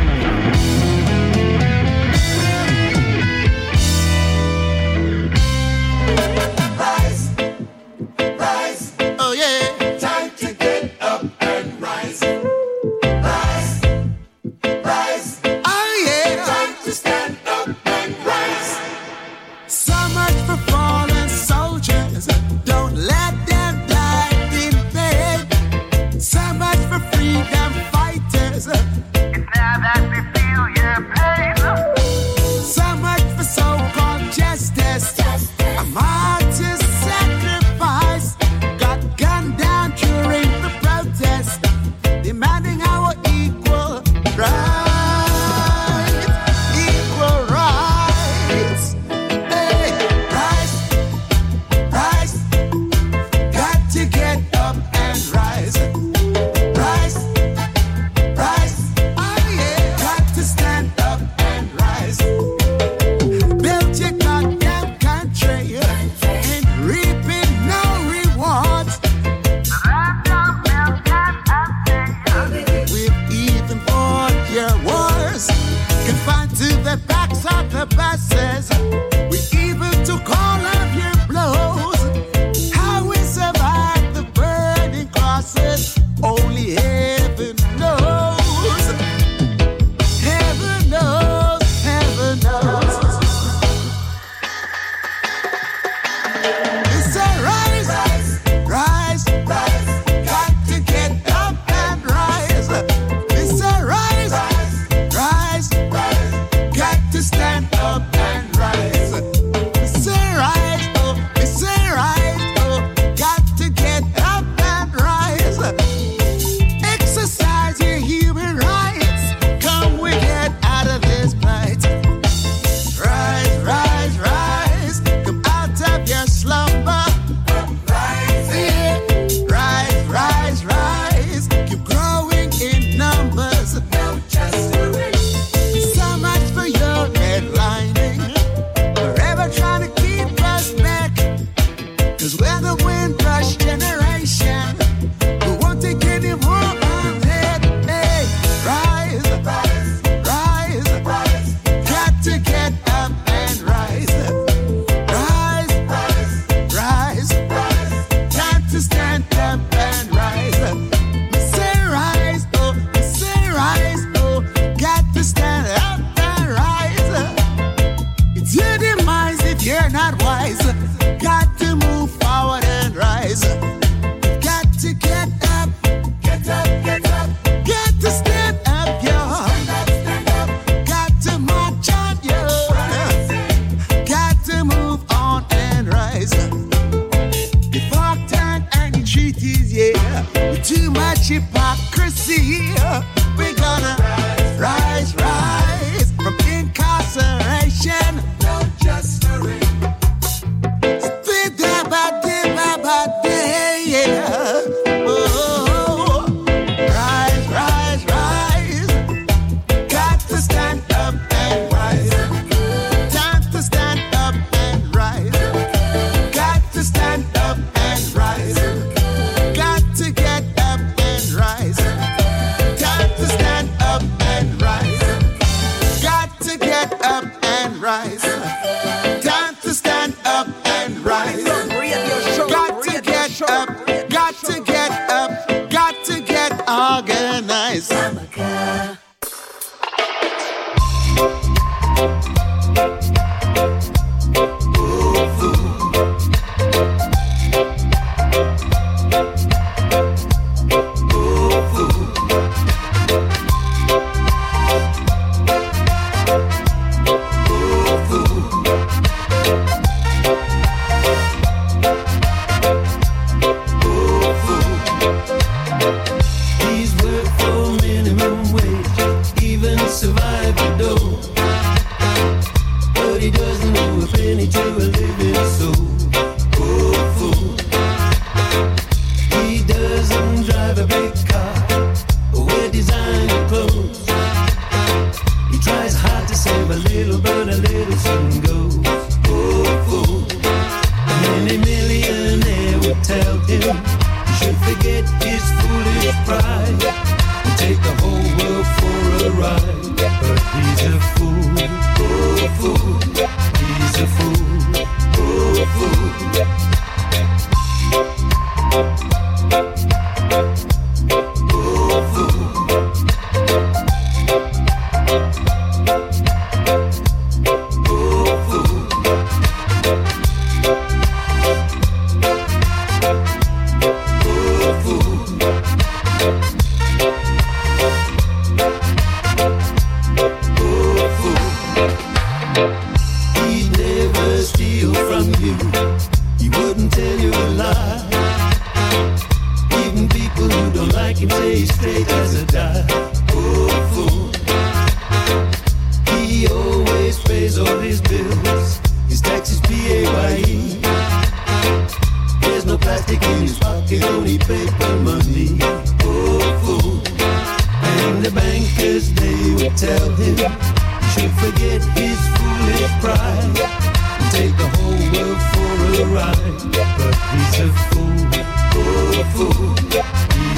oh fool.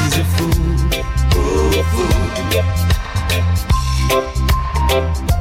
He's a fool, oh fool.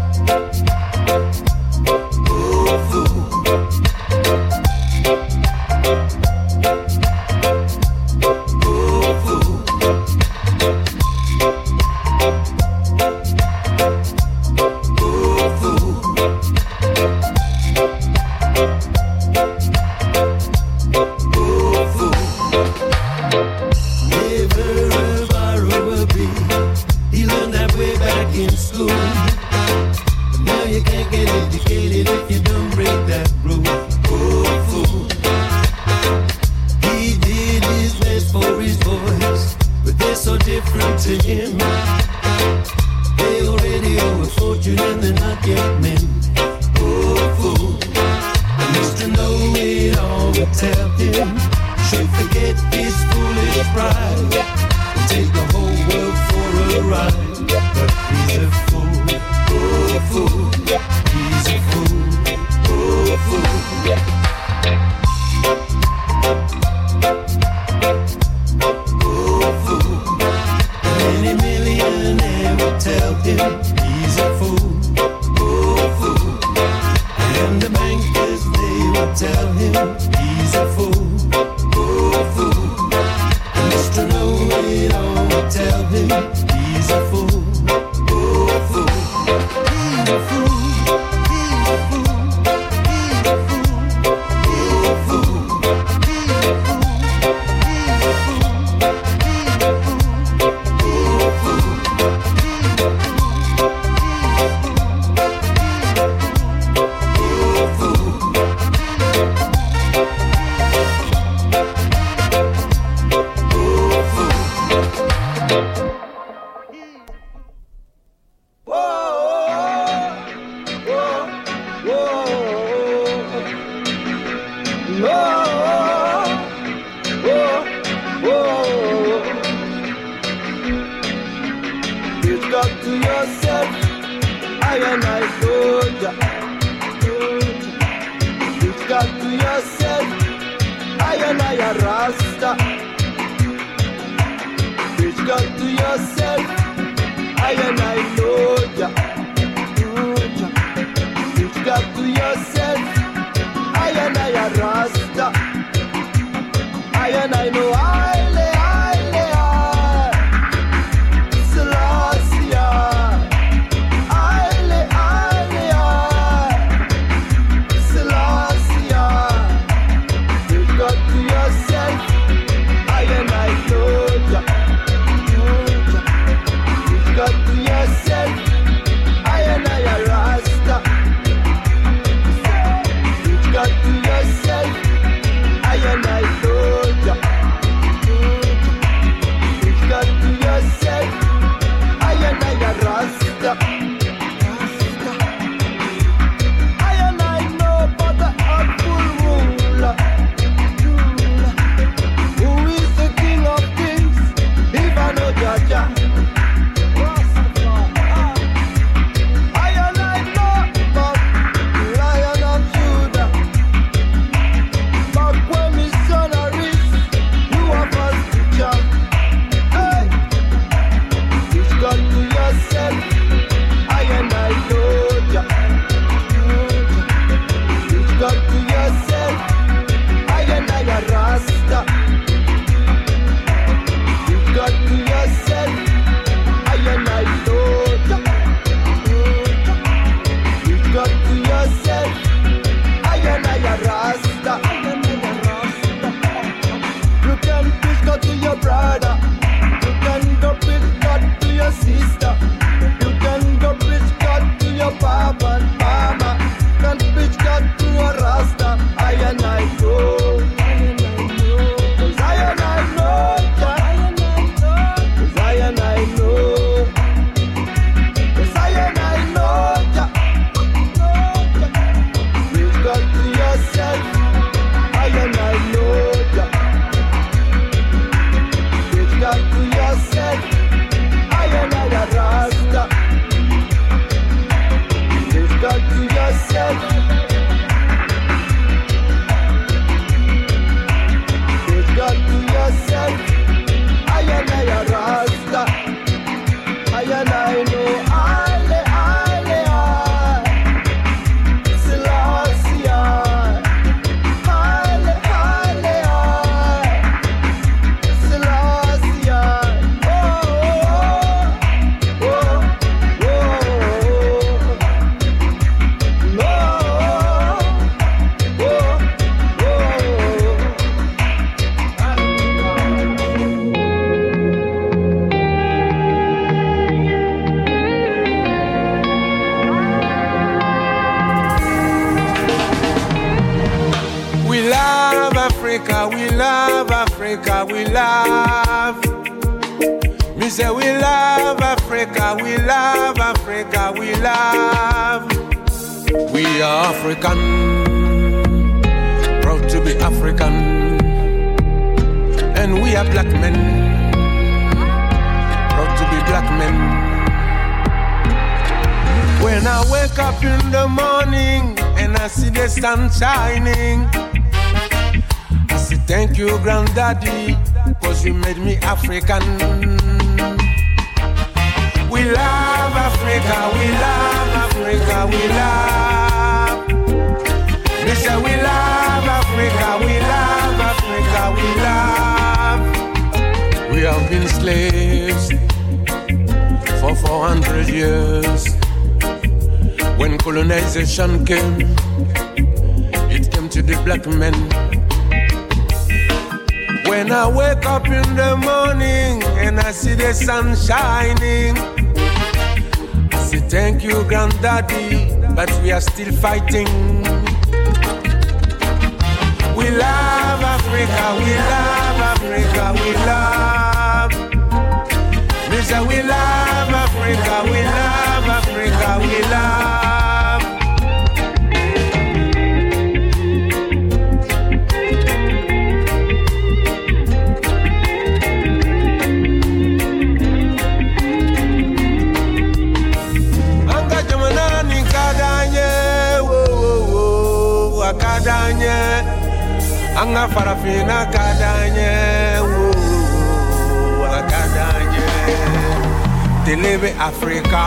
Africa,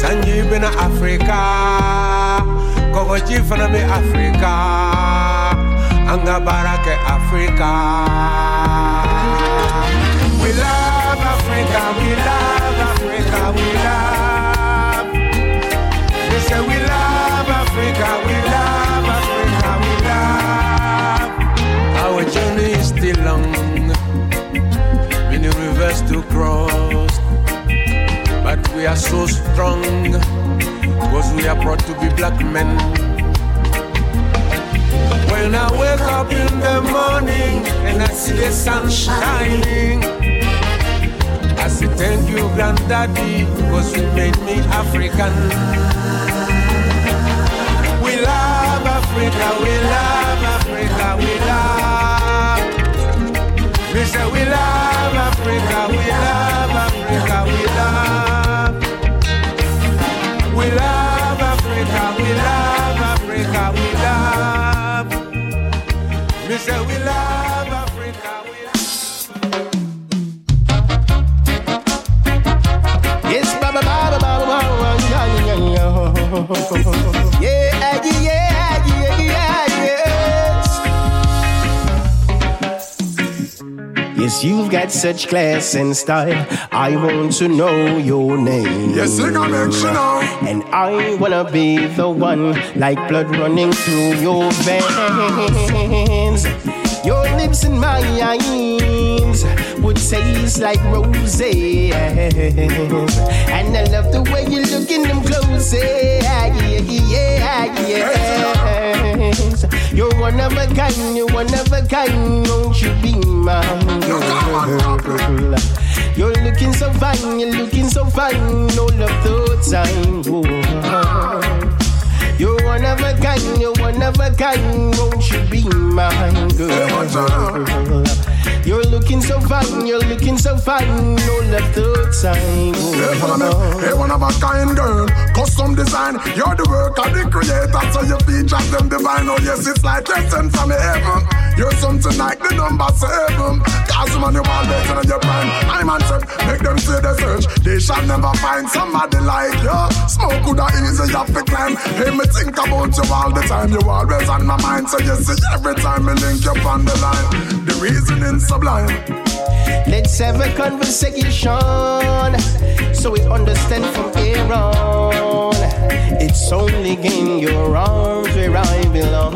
Sanjibe na Africa, Kogo chifana me Africa, Anga barake Africa. We love Africa, we love Africa, we love. We say we love Africa, we love Africa, we love. Our journey is still long, many rivers to cross, we are so strong, cause we are proud to be black men. When I wake up in the morning and I see the sun shining, I say thank you, granddaddy, because you made me African. We love Africa, we love Africa, we love. We say we love Africa, we love We love Africa, we love Africa, we love. We say we love Africa, we Yes, ba ba ba ba you've got such class and style. I want to know your name. Yes, sing a mention. And I wanna be the one, like blood running through your veins. Your lips and my eyes would taste like roses. And I love the way you look in them clothes. Yeah, Yeah, yeah, yes. You're one of a kind, you're one of a kind. Won't you be my girl? You're looking so fine, you're looking so fine all of the time. You're one of a kind, you're one of a kind. Won't you be my girl? You're looking so fine, you're looking so fine all of the time. Hey, one of hey, one of a kind girl, custom design. You're the work of the creator, so your features them divine. Oh yes, it's like lesson from heaven. You're something like the number seven. Cause man, you all better than your prime. I'm on trip, make them say the search. They shall never find somebody like you. Smoke coulda easy up to climb. Hey, me think about you all the time. You always on my mind, so you see every time me link you on the line. The reasoning sublime. Let's have a conversation so we understand from here on. It's only in your arms where I belong.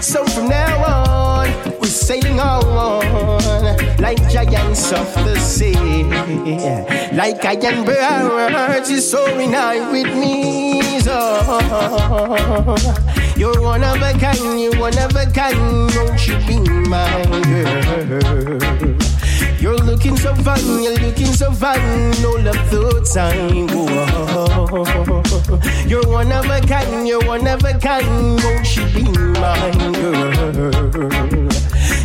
So from now on, we're sailing on like giants of the sea. Like iron birds is soaring high with me. song. You're one of a kind, you're one of a kind. Won't you be my girl? You're looking so fine, you're looking so fine. No love thoughts I Whoa. You're one of a kind, you're one of a kind. Won't you be my girl?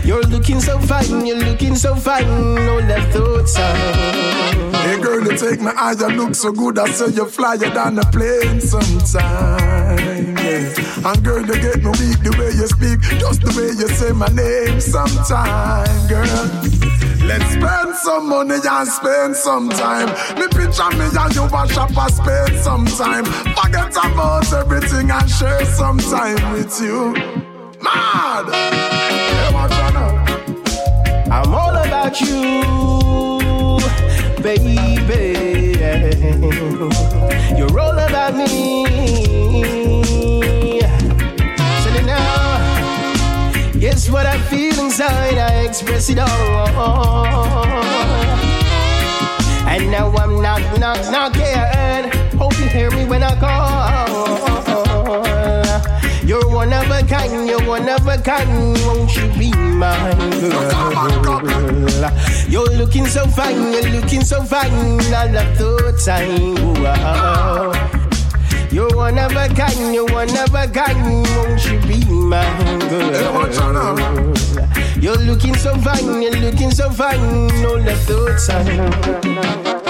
You're looking so fine, you're looking so fine. No love thoughts I Hey girl, you take my eyes, you look so good. I say you flyer than a plane sometime. Yeah. And girl, you get me weak the way you speak, just the way you say my name sometime, girl. Let's spend some money and spend some time. Me picture me and you a shop and spend some time. Forget about everything and share some time with you. Mad! I'm all about you, baby. You're all about me. So now, guess what I feel inside? I express it all. And now I'm knock, knock, knocking. Hope you hear me when I call. One of a kind, you're one of a kind. Won't you be my girl? You're looking so fine, you're looking so fine. I love thoughts I wow. You're one of a kind, you're one of a kind. Won't you be my girl? You're looking so fine, you're looking so fine. No love thoughts I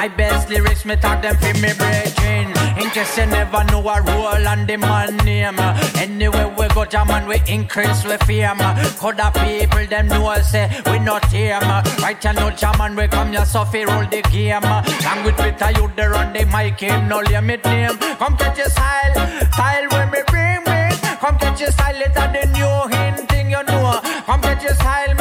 My best lyrics, me talk them for me brethren. In case you never know a role and the man name. Anyway, we go German, we increase with fame. Coulda people, them know say we not tame. Right you know German, we come here so fi roll the game. Language with a youth, they run the mic game, no limit name. Come catch your style, style when me bring me. Come catch your style, it's a the new hint thing you know. Come catch your style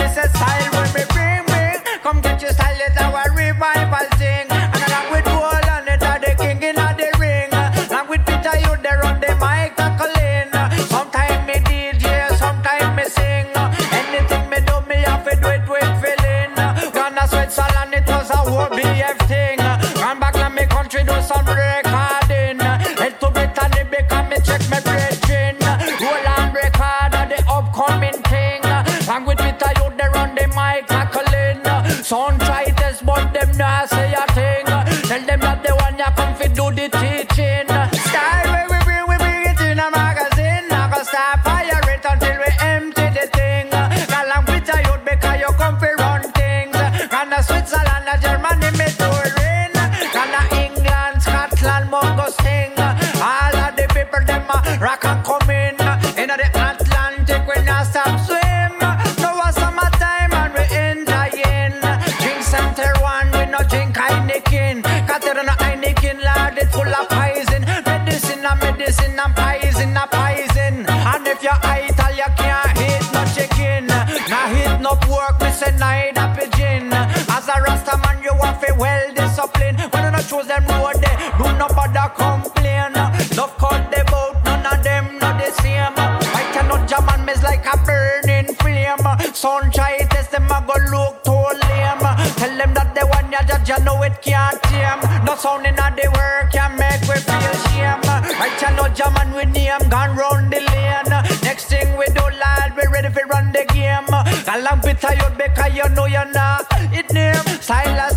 you know it can't tame. No sound in the work can make we feel shame. Right you know German we name gone round the lane. Next thing we do lad we ready for run the game. Galang bitter you because you know you're not it name. Style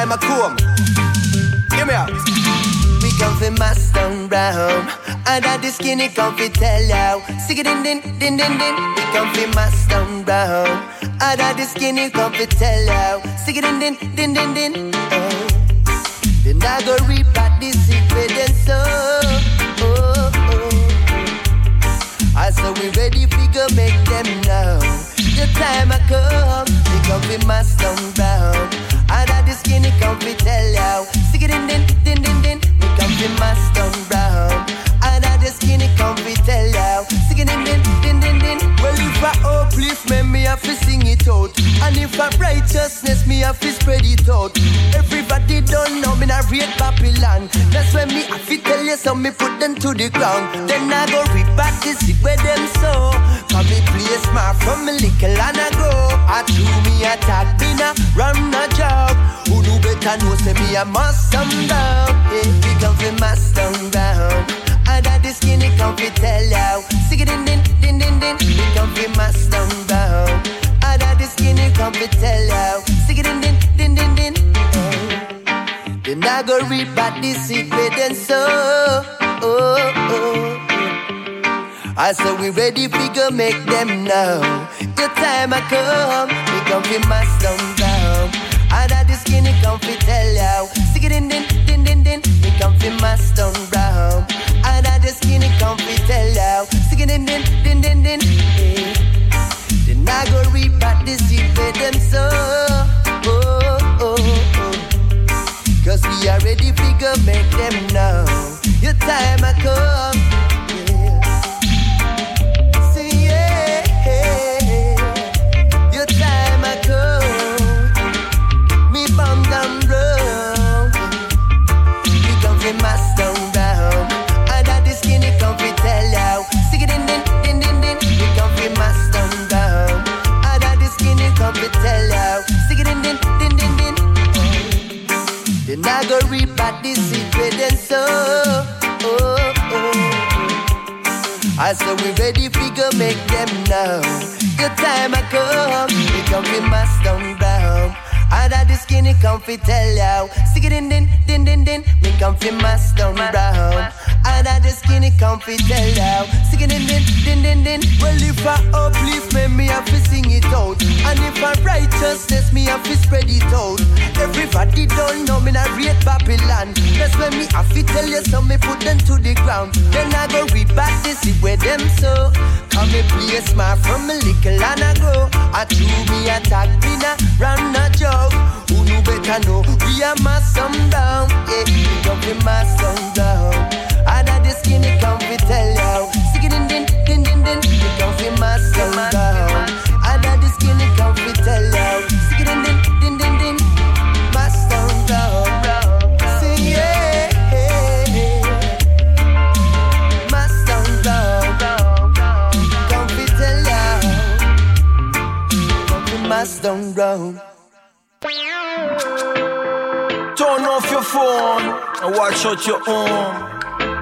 time a come. Give me out. We comfy master brown Under the skinny comfy tell you Sing it in din din din din We come comfy master brown Under the skinny comfy tell you Sing it in din din din din oh. Then I go reap at the secret and so oh, oh. oh. I said we ready fi go make them know The time I come We comfy master brown Under We comfy if I righteousness, me have to spread it out. Everybody don't know me not rate Babylon. That's when me have to tell you so me put them to the ground. Then I go reap back the seed where them sow. Come me play smart from me little and I grow. I do me attack, me na run a job. Who do better know say me a must some down. Yeah, we come fi mass down down. I got the skinny come fi tell you. Sick it din din din din din. We come fi mass down down. Come fi tell you. Sick it din din din din din. Then I go read back the secret and so. Oh, oh. I said we ready we go make them know. Your time I come, we come fi mass down down. I got the skinny come fi tell you. Stick it in din din din din. We come fi mass down down. I got the skinny come fi tell you. Stick it in din din din din. Yeah. I go back the secret them so. Oh, oh, oh, oh. Cause we are ready we go make them know. Your time so. Oh, oh, oh. I said we ready we go make them know. Your time I come, we come fi mass down down. I got the skinny come fi tell you. Stick it in din din din din. We come fi mass down down. I got the skinny come fi tell you. Stick it in din din din din. Well if I uplift me, me have to sing it out. And if I righteousness, me have to spread it out. Everybody don't know me not rate Babylon. That's when me have to tell you so me put them to the ground. Then I go read back see where them so. Come me play smart from me little and I go. I chew Who know we are mass down. Yeah, we come fi mass down. Watch out your home.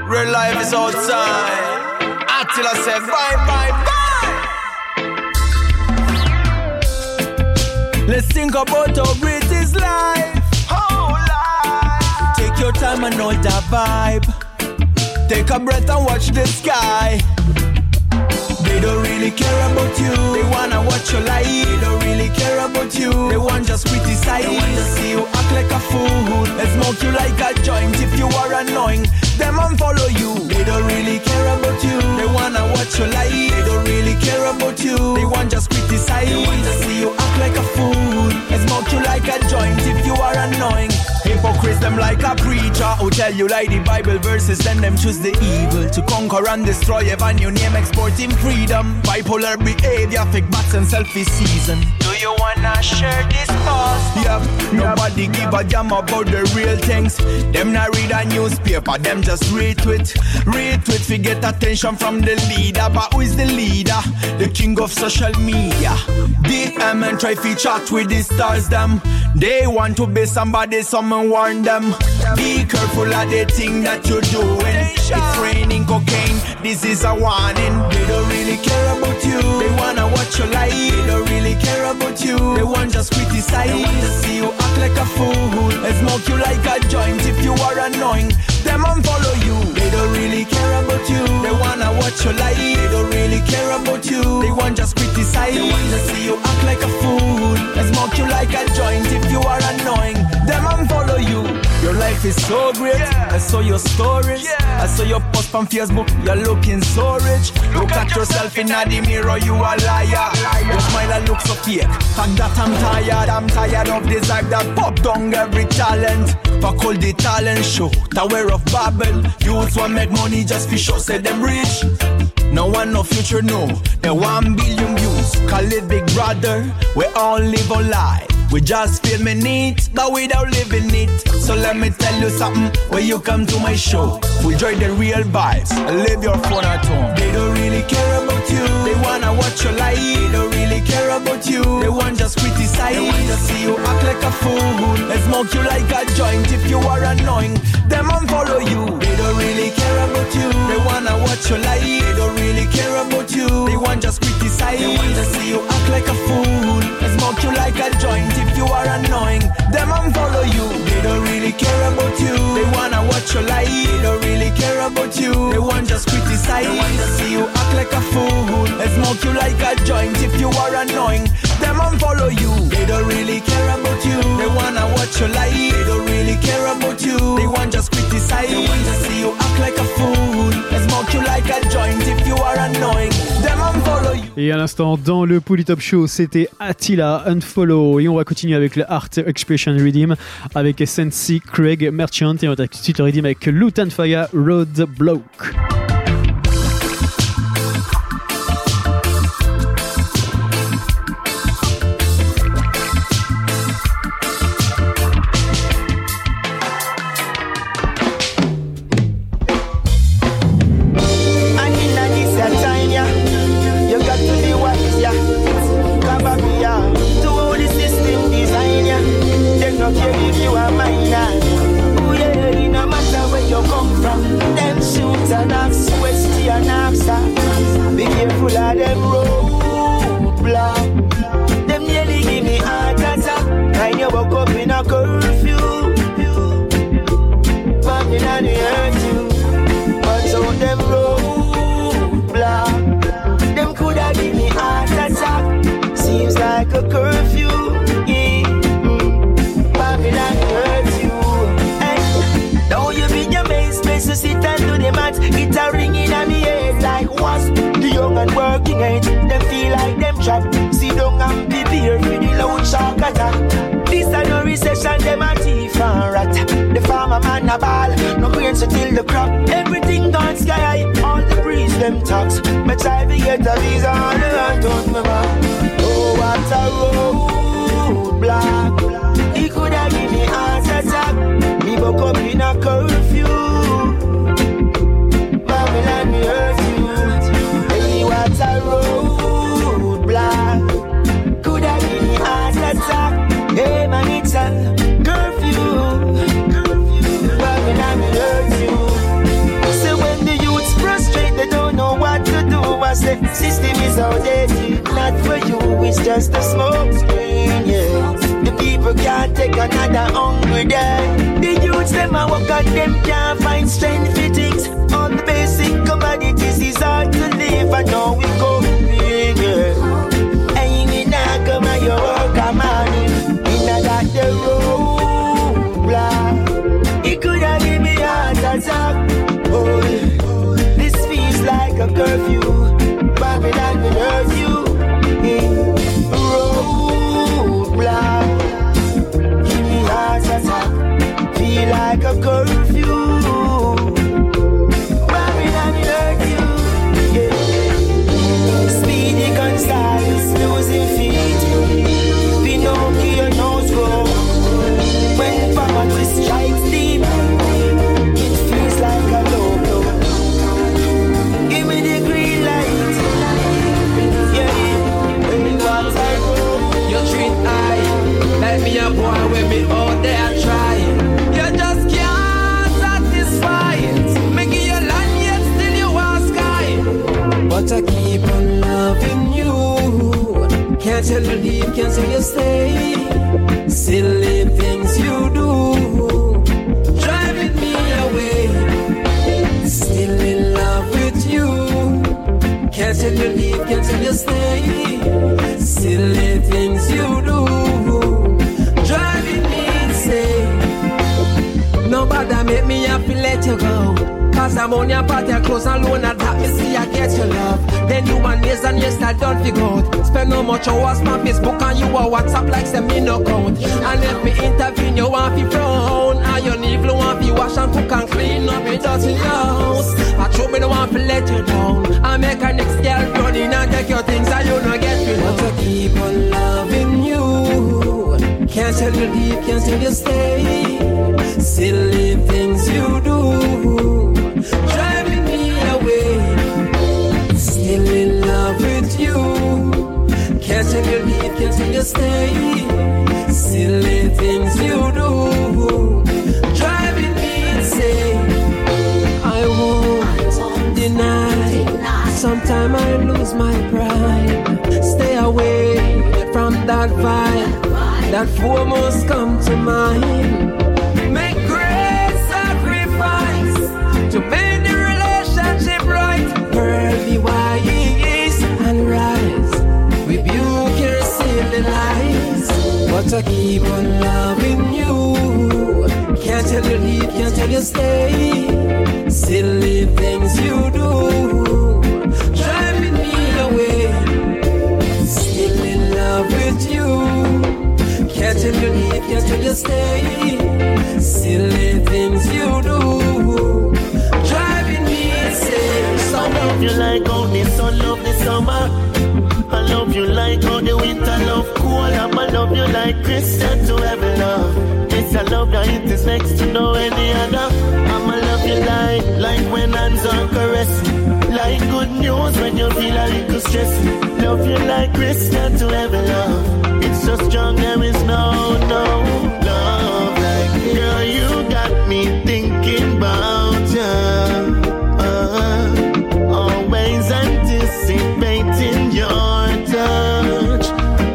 Real life is outside. Until I say bye bye bye. Let's think about how great is life. Whole life. Take your time and hold that vibe. Take a breath and watch the sky. They don't really care about you. They wanna watch your life. They don't really care about you. They want just criticize. They want to see you act like a fool. They smoke you like a joint if you are annoying. Them unfollow you. They don't really care about you. They wanna watch your life. They don't really care about you. They want just criticize. They want to see you act like a fool. They smoke you like a joint if you are annoying. Hypocrites them like a preacher who tell you like the Bible verses, then them choose the evil to conquer and destroy. Ever new name exporting freedom, bipolar behavior, fake bats and selfie season. Do you wanna share this post? Yeah, nobody give a damn about the real things. Them not read a newspaper, them just retweet, retweet. We get attention from the leader, but who is the leader? The king of social media. DM and try to chat with the stars. Them they want to be somebody, someone warn them. Be careful of the thing that you're doing. It's raining cocaine. This is a warning. They don't really care about you. They wanna watch your life. They don't really care about you. They want just criticize. They want to see you act like a fool. They smoke you like a joint if you are annoying. Them unfollow you. They don't really care about you. They wanna watch your life. They don't really care about you. They want just criticize. They want to see you act like a fool. They smoke you like a joint if you are annoying. Them unfollow you. Your life is so great. I saw your stories. I saw your post on Facebook. You're looking so rich. Look at yourself in the mirror. You a liar. Your smile and look so fake. Fact that I'm tired. I'm tired of this hype that pop down every talent. Fuck all the talent show. Tower of Babel. Youths want make money just for show. Say them rich. No one no future no. The one billion views. Call it Big Brother. We all live we just feel me needs, but without living it. So let me tell you something when you come to my show. enjoy the real vibes. Live your phone at home. They don't really care about you. They wanna watch your life. They don't really care about you. They want just criticize. They wanna see you act like a fool. They smoke you like a joint if you are annoying. Them unfollow you. They don't really care about you. They wanna watch your life. They don't really care about you. They want just criticize. They wanna see you act like a fool smoke you like a joint if you are annoying. Them and follow you, they don't really care about you. They wanna watch your life, they don't really care about you. They want just criticize, they want to see you act like a fool. They smoke you like a joint if you are annoying. Them and follow you, they don't really care about you. They wanna watch your life, they don't really care about you. They want just criticize, they want to see you act like a fool. They smoke you like a joint if you are annoying. Et à l'instant, dans le Polytop Show, c'était Attila Unfollow. Et on va continuer avec le Art Expression Redeem avec SNC Craig Merchant. Et on va tout de suite redeem avec Lutan Faya Roadblock. right out of your house. I true me no want to let you down. I make a next girl run and take your things and you no get me. Want to keep on loving you. Can't tell you deep, can't tell you stay. Silly things you do. Driving me away. Still in love with you. Can't tell your leave, can't tell you stay. Silly things you do. Deny. Sometime I lose my pride. Stay away from that vibe. That foremost come to mind. Make great sacrifice to make the relationship right. Pearl be wise and rise. Rebuke your silly lies. But I keep on loving you. Can't tell you leave, can't tell you stay. Silly things you do. You leave, can't tell you stay. Silly things you do. Driving me insane. So love you like how the love the summer. I love you like how the winter love cool. I'ma love you like Christian to ever love. It's a love that it is next to no any other. I'ma love you like, like when hands are caressing. Like good news when you feel a little stress. Love you like Christian to ever love. Uh. So strong, there is no, no love like girl. You got me thinking about you. Uh, always anticipating your touch.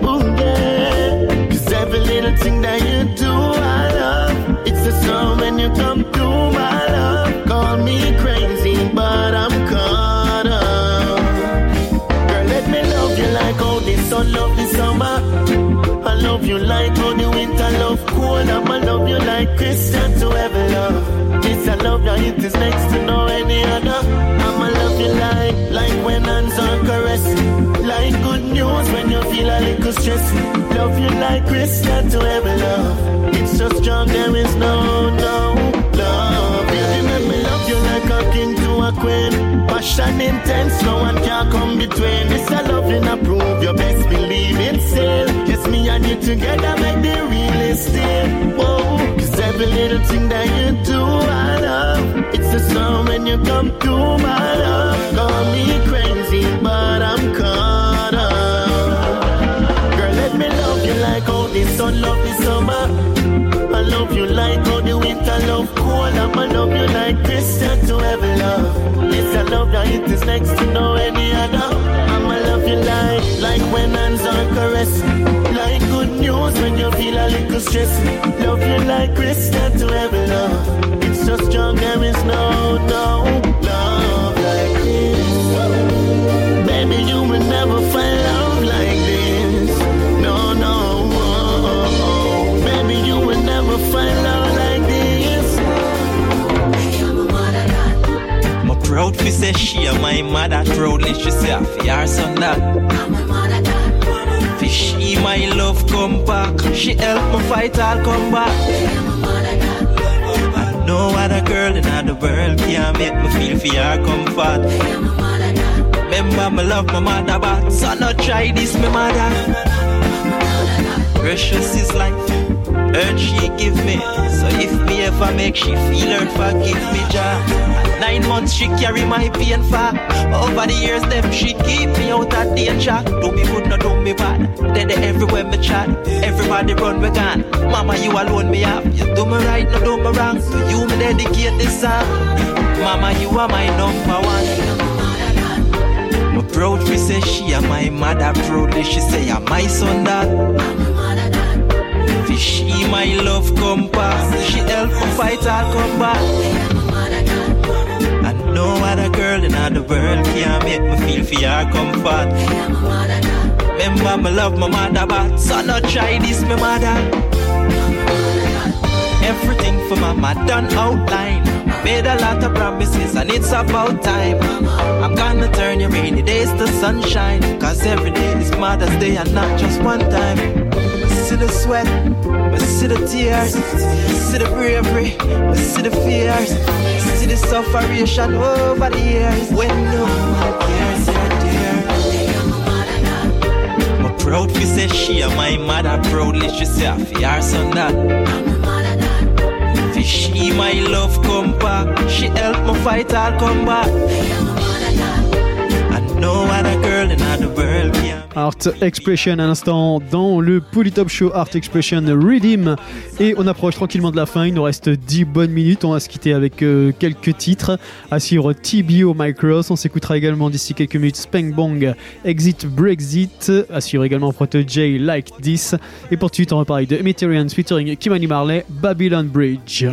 Ooh, yeah. 'Cause every little thing that you do, I love. It's a song when you come through, my love. Call me crazy, but I'm caught up. Girl, let me love you like how the sun love the summer. Love you like how the winter love cold. I'ma love you like Christian to ever love. It's a love that it is next to no any other. I'ma love you like, like when hands are caressing. Like good news when you feel a little stress. Love you like Christian to ever love. It's so strong, there is no, no love. Baby, let me love you like a king to a queen. Passion intense, no one can come between. This a love in a prove your best believe in still. And you together make the realest deal. Whoa, cause every little thing that you do, I love. It's a song when you come through, my love. Call me crazy, but I'm caught up. Girl, let me love you like how the sun love the summer. I love you like how the winter love cold. I'ma love you like Christian to ever love. It's a love that it is next to no any other. I'ma love you like, like when hands are caressing. Like good news when you feel a little stress. Love you like Christian to ever love. It's so strong, there is no, no proud fi say she and my mother proudly she say I fi her son that. Fi she my love come back, she help me fight all come back. And no other girl in the world can make me feel fi her comfort. Remember me love my mother but so no try this me mother. Precious is life, hurt she give me. So if me ever make she feel hurt, forgive me, Jah. Nine months she carry my pain for. Over the years, them she keep me out of danger. Do me good, no do me bad. Then they everywhere me chat. Everybody run me gun. Mama, you alone me up. You do me right, no do me wrong. To you me dedicate this song. Mama, you are my number one. My proud fi say she and my mother proudly she say I'm my son that. She my love come back. She help me fight all. And no other girl in the world can make me feel for her comfort. Remember me love my mother but so no try this me mother. Everything for mama done outline. Made a lot of promises and it's about time. I'm gonna turn your rainy days to sunshine. Cause every day is Mother's Day and not just one time. I see the sweat, I see the tears, I see the bravery, I see the fears, see the sufferation over the years. When no cares, you're dear. My Proud fi say she and my mother proudly she say I fi her son that. Fi she my love come back, she help me fight all come back. And no other girl in the world. Art Expression à l'instant dans le Polytop Show Art Expression Redeem. Et on approche tranquillement de la fin. Il nous reste 10 bonnes minutes. On va se quitter avec euh, quelques titres. À suivre TBO Micros. On s'écoutera également d'ici quelques minutes Spank Bong Exit Brexit. À suivre également Proto J Like This. Et pour tout de suite on va parler de Emeterian featuring Kimani Marley Babylon Bridge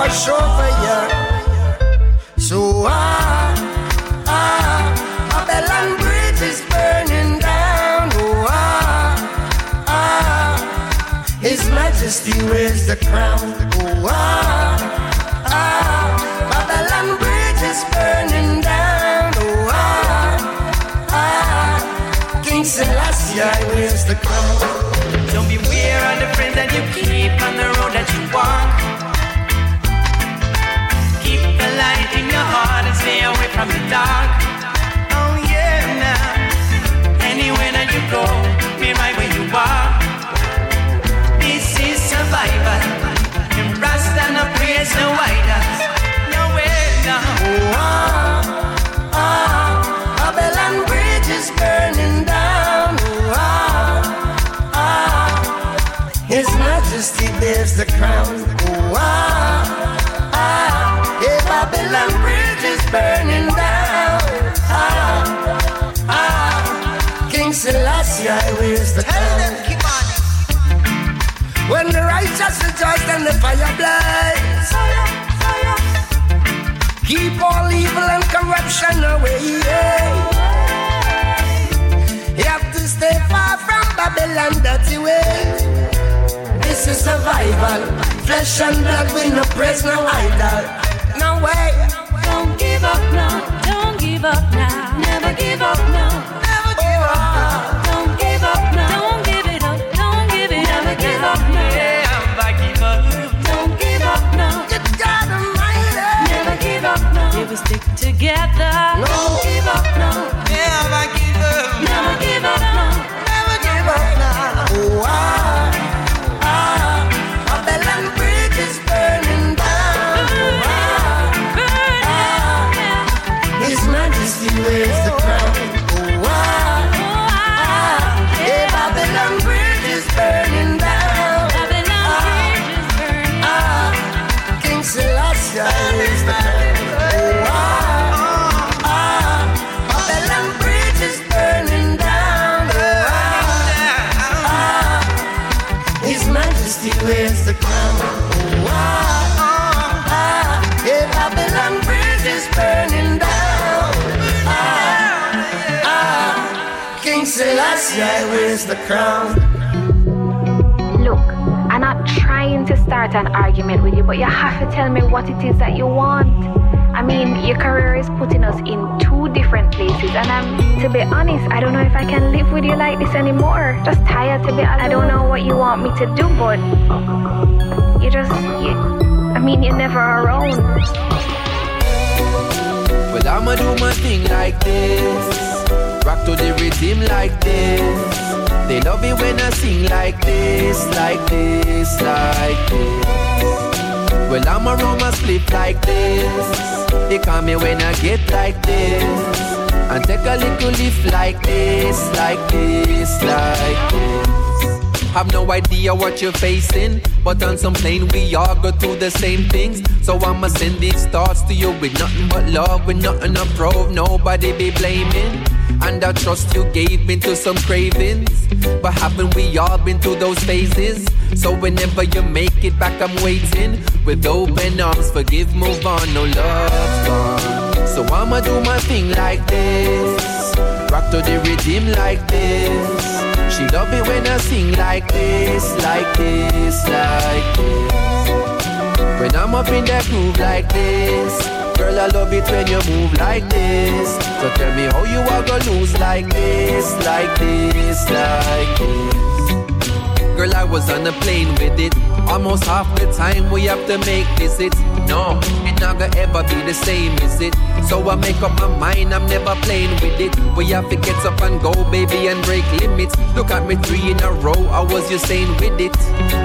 wash over you. So ah, ah, Babylon Bridge is burning down. Oh ah, ah, His Majesty wears the crown. Oh ah, ah, Babylon Bridge is burning down. Oh ah, ah, King Selassie wears the crown. The crown. Oh, ah, ah, yeah, Babylon Bridge is burning down. Ah, ah, King Selassie wears the crown. When the righteous rejoice and the fire blaze. Keep all evil and corruption away. You have to stay far from Babylon dirty way. This is survival. Flesh and blood with no praise, no idol. No way. Don't give up now. Don't give up now. Never give up now. Never give up. Don't give up now. Don't give it up. Don't give it up. Never give up now. Yeah, I give up. Don't give up now. You gotta mind it. Never give up now. We will stick together. Don't give up now. Yeah, I give up. Never give up now. Never give up now. Oh, ah, Selassie wears the crown. Look, I'm not trying to start an argument with you, but you have to tell me what it is that you want. I mean, your career is putting us in two different places, and I'm, to be honest, I don't know if I can live with you like this anymore. Just tired to be honest. I don't know what you want me to do, but you just, you, I mean, you're never around. Well, I'ma do my thing like this. Rock to the rhythm like this. They love it when I sing like this, like this, like this. Well, I'ma roll my like this. They call me when I get like this. And take a little lift like this, like this, like this. Have no idea what you're facing, but on some plane we all go through the same things. So I'ma send these thoughts to you with nothing but love, with nothing to prove, nobody be blaming. And I trust you gave me to some cravings. But haven't we all been through those phases? So whenever you make it back, I'm waiting with open arms. Forgive, move on, no love gone. So I'ma do my thing like this. Rock to the rhythm like this. She love it when I sing like this, like this, like this. When I'm up in that groove like this. Girl, I love it when you move like this. So tell me how you are gonna lose like this, like this, like this. Girl, I was on a plane with it. Almost half the time we have to make visits. No, it not gonna ever be the same, is it? So I make up my mind, I'm never playing with it. We have to get up and go, baby, and break limits. Look at me three in a row, I was you saying with it.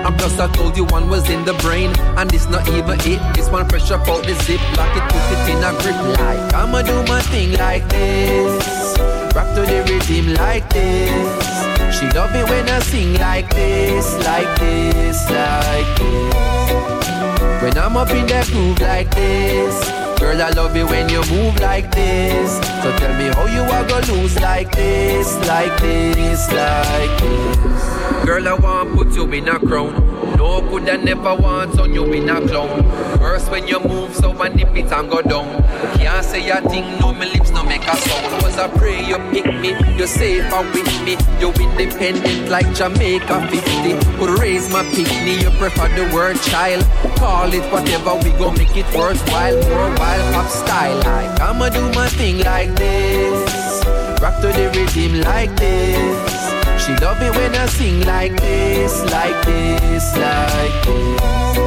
And plus I told you one was in the brain, and it's not even it. This one fresh up out the zip, lock it, put it in a grip like I'ma do my thing like this. Rock to the rhythm like this. She love it when I sing like this, like this, like this. When I'm up in that groove like this. Girl, I love it when you move like this. So tell me how you are gonna lose like this, like this, like this. Girl, I want put you in a crown. No, could I never want on you in a clown. First when you move, so I nip it and go down. Can't say a thing, no, my lips no make a sound. Was I pray you pick me, you're safer with me. You're independent like Jamaica 50. Could raise my picnic, you prefer the word child. Call it whatever, we gon' make it worthwhile. While, pop style. Like, I'ma do my thing like this. Rock to the rhythm like this. She love it when I sing like this, like this, like this.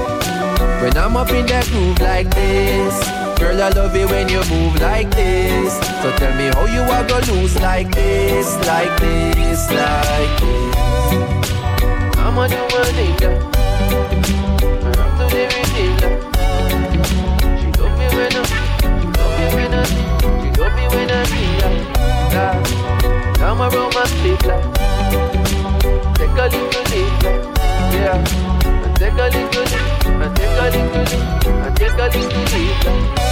When I'm up in that groove like this. Girl, I love it when you move like this. So tell me how you are gonna lose like this, like this, like this. I'ma do my thing. I'm the rhythm. She love me when I, she love me when I, she love me when I. Now I'm my sleep, like. Take a little leap, yeah. And take a little leap, and take a little leap, and take a little leap.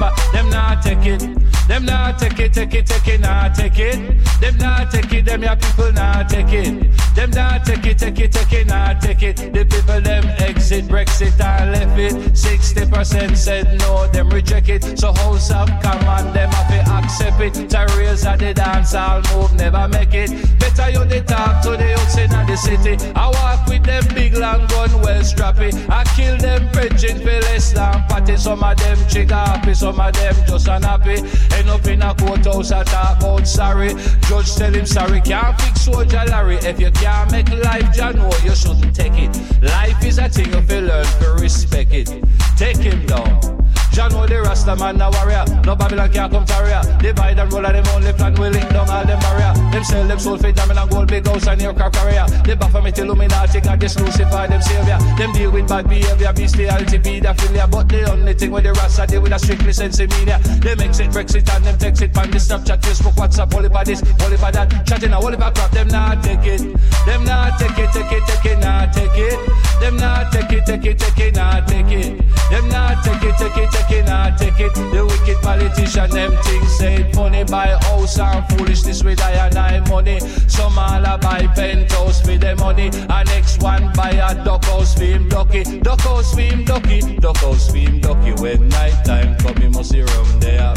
Up. Them not take it, them not take it, take it, take it, not take it. Them not take it, them your people not take it. Them not take it, take it, take it, not take it. The people them exit Brexit and left it. 60% said no, them reject it. So House of Common, them have to accept it. Terrorists at the dance all move, never make it. Better you they talk to the youths in the city. I walk with them big long gun, well strappy. I kill them preaching for less than party. Some of them chick happy, some of them just unhappy. End up in a courthouse, I talk about sorry. Judge tell him sorry, can't fix soldier Larry. If you can't make life, know you shouldn't take it. Life is a thing if you learn to respect it. Take him down. Jah know the Rasta man a warrior. No Babylon can't come to area. Divide and roll of them only plan will link down all them barrier. Them sell them soul for diamond and gold, big house and aircraft carrier. They Baphomet Illuminati got this Lucifer them savior. Them deal with bad behavior, bestiality, pedophilia. But the only thing with the Rasta deal with a strictly sense of media. Them exit Brexit and them text it on the Snapchat, Facebook, WhatsApp, all about this, all about that. Chatting all about crap, them not take it. Them not take it, take it, take it, not take it. Them not take it, take it, take it, not take it. Them not take it, take it, take it, not take it. The wicked politician, them things say funny buy house and foolishness with I and I money. Some all a buy penthouse for the money. And next one buy a duck house for him ducky. Duck house for him ducky. Duck house for him ducky. When night time come, he must see room there.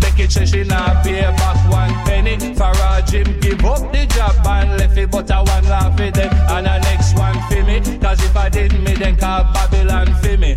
Becky say she not pay back one penny. Farage him give up the job and left it, but I one laugh for them and the next one for me. Cause if I didn't, me then call Babylon for me.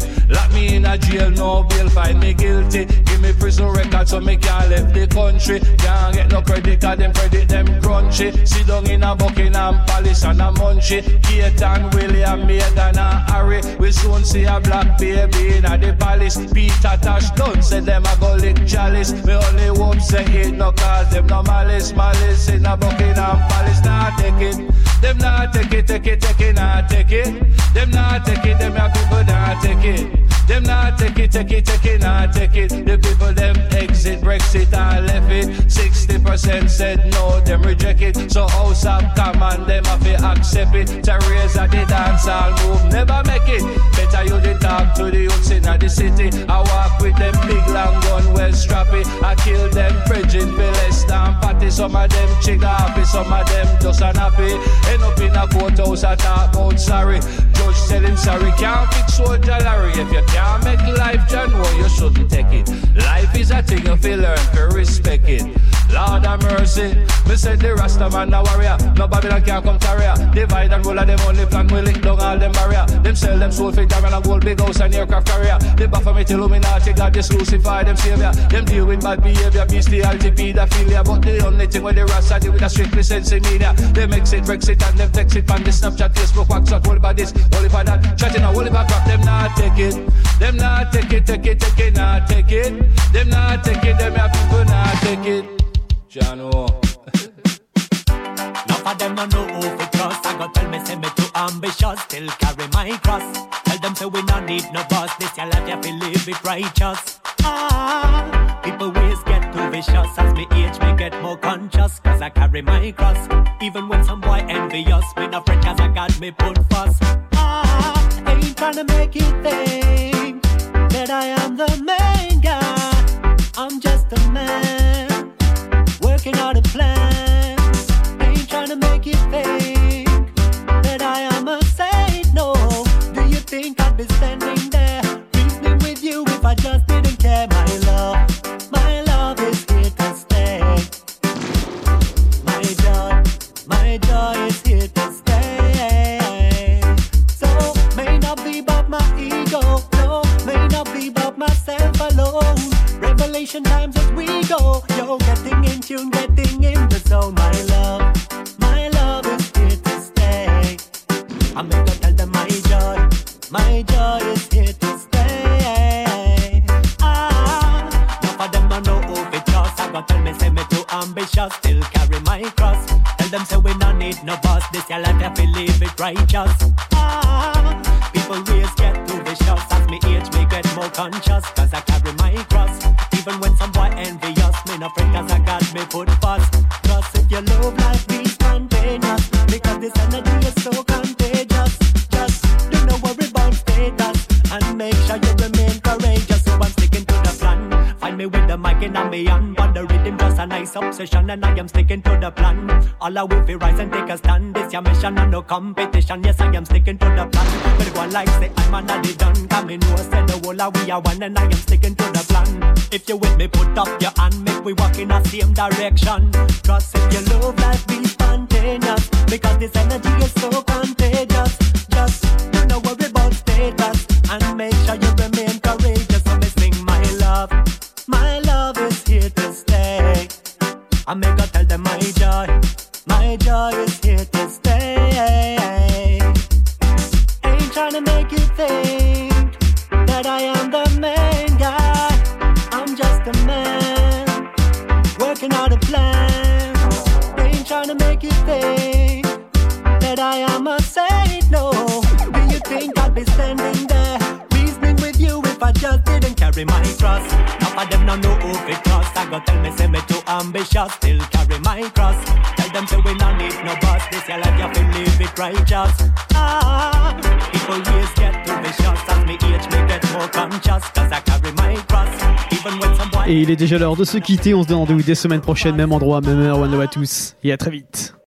Me in a jail, no bail, find me guilty. Give me prison record so me can't left the country. Can't get no credit, cause them credit them crunchy. Sit down in a Buckingham Palace and a munchy. Kate and William, Megan and a Harry. We soon see a black baby in a the palace. Peter Tosh done said them a go lick chalice. Me only hope say it no cause them no malice, malice in a Buckingham Palace. Nah take it, them not take it, take it, take it, not take it. Them not take it, them your people not take it. Them not take it, take it, take it, not take it. The people them exit Brexit and left it. 60 60% said no, them reject it. So oh, house of command, them have to accept it. Terrorists at the dance all move, never make it. Better you the talk to the youths in the city. I walk with them big long gun, well strappy. I kill them preaching Some of them chick happy, some of them just unhappy. End up in a courthouse, I talk about sorry. Judge tell him sorry, can't fix soldier Larry. If you can't make life, John, well, you shouldn't take it. Life is a thing you feel learn to respect it. Lord have mercy. Me said the Rasta man a warrior. No Babylon can come carrier. Divide and roll of them only plan. We lick down all them barrier. Them sell them soul for diamond and gold, big house and aircraft carrier. They Baphomet Illuminati, God this Lucifer, them savior. Them deal with bad behavior, bestiality, pedophilia. But the only thing with the Rasta deal with a strictly sense in media. They mix it, Brexit and them text it on the Snapchat, Facebook, WhatsApp, all about this, all about that. Chatting all about crap, them not take it. Them not take it, take it, take it, not take it. Them not take it, them have people not take it. Of them no know who trust. I tell me say me too ambitious, still carry my cross. Tell them say we no need no boss. This your life you live it righteous. Ah, people ways get too vicious as me age me get more conscious. Cause I carry my cross. Even when some boy envious, me no fret cause I got me put. Ah, ain't tryna make it think that I am the main guy. I'm just a man working out a plan. Revelation times as we go, yo, getting in tune, getting in the zone. My love, my love is here to stay. I'm gonna tell them my joy, my joy is here to stay. Ah, enough of them don't know who fi trust. I gotta tell me say me too ambitious, still carry my cross. Tell them say we no need no boss. This your life, fi live it righteous. Ah, people ways get too vicious as me age, me get more conscious. Cause I carry my cross. Even when some boy envious, me no fret cause I got me put first. Cause if your love life be spontaneous, because this energy is so contagious. Just do not worry about status and make sure you remain courageous. So I'm sticking to the plan. Find me with the mic in a me a nice obsession, and I am sticking to the plan. All I will be rise and take a stand. This your mission and no competition. Yes, I am sticking to the plan. But go like say I'm another done. Come in, no say the whole of we are one, and I am sticking to the plan. If you with me, put up your hand, make we walk in the same direction. Trust if your love life be spontaneous, because this energy is so contagious. Just do not worry about status and make I make her tell them my joy, my joy is here to stay. Ain't trying to make you think that I am the main guy. I'm just a man working out a plan. Ain't trying to make you think that I am a saint. No, do you think I'd be standing there reasoning with you if I just didn't carry my cross? Half of them don't know who I go tell me say me too ambitious, still carry my cross. Tell them say we no need no boss. This your life you fi live it righteous. Ah, people ways get too vicious as me age me get more conscious 'cause I carry my cross. Even when some boy Et il est déjà l'heure de se quitter. On se donne rendez-vous dès semaine prochaine, même endroit, même heure. One love à tous et à très vite.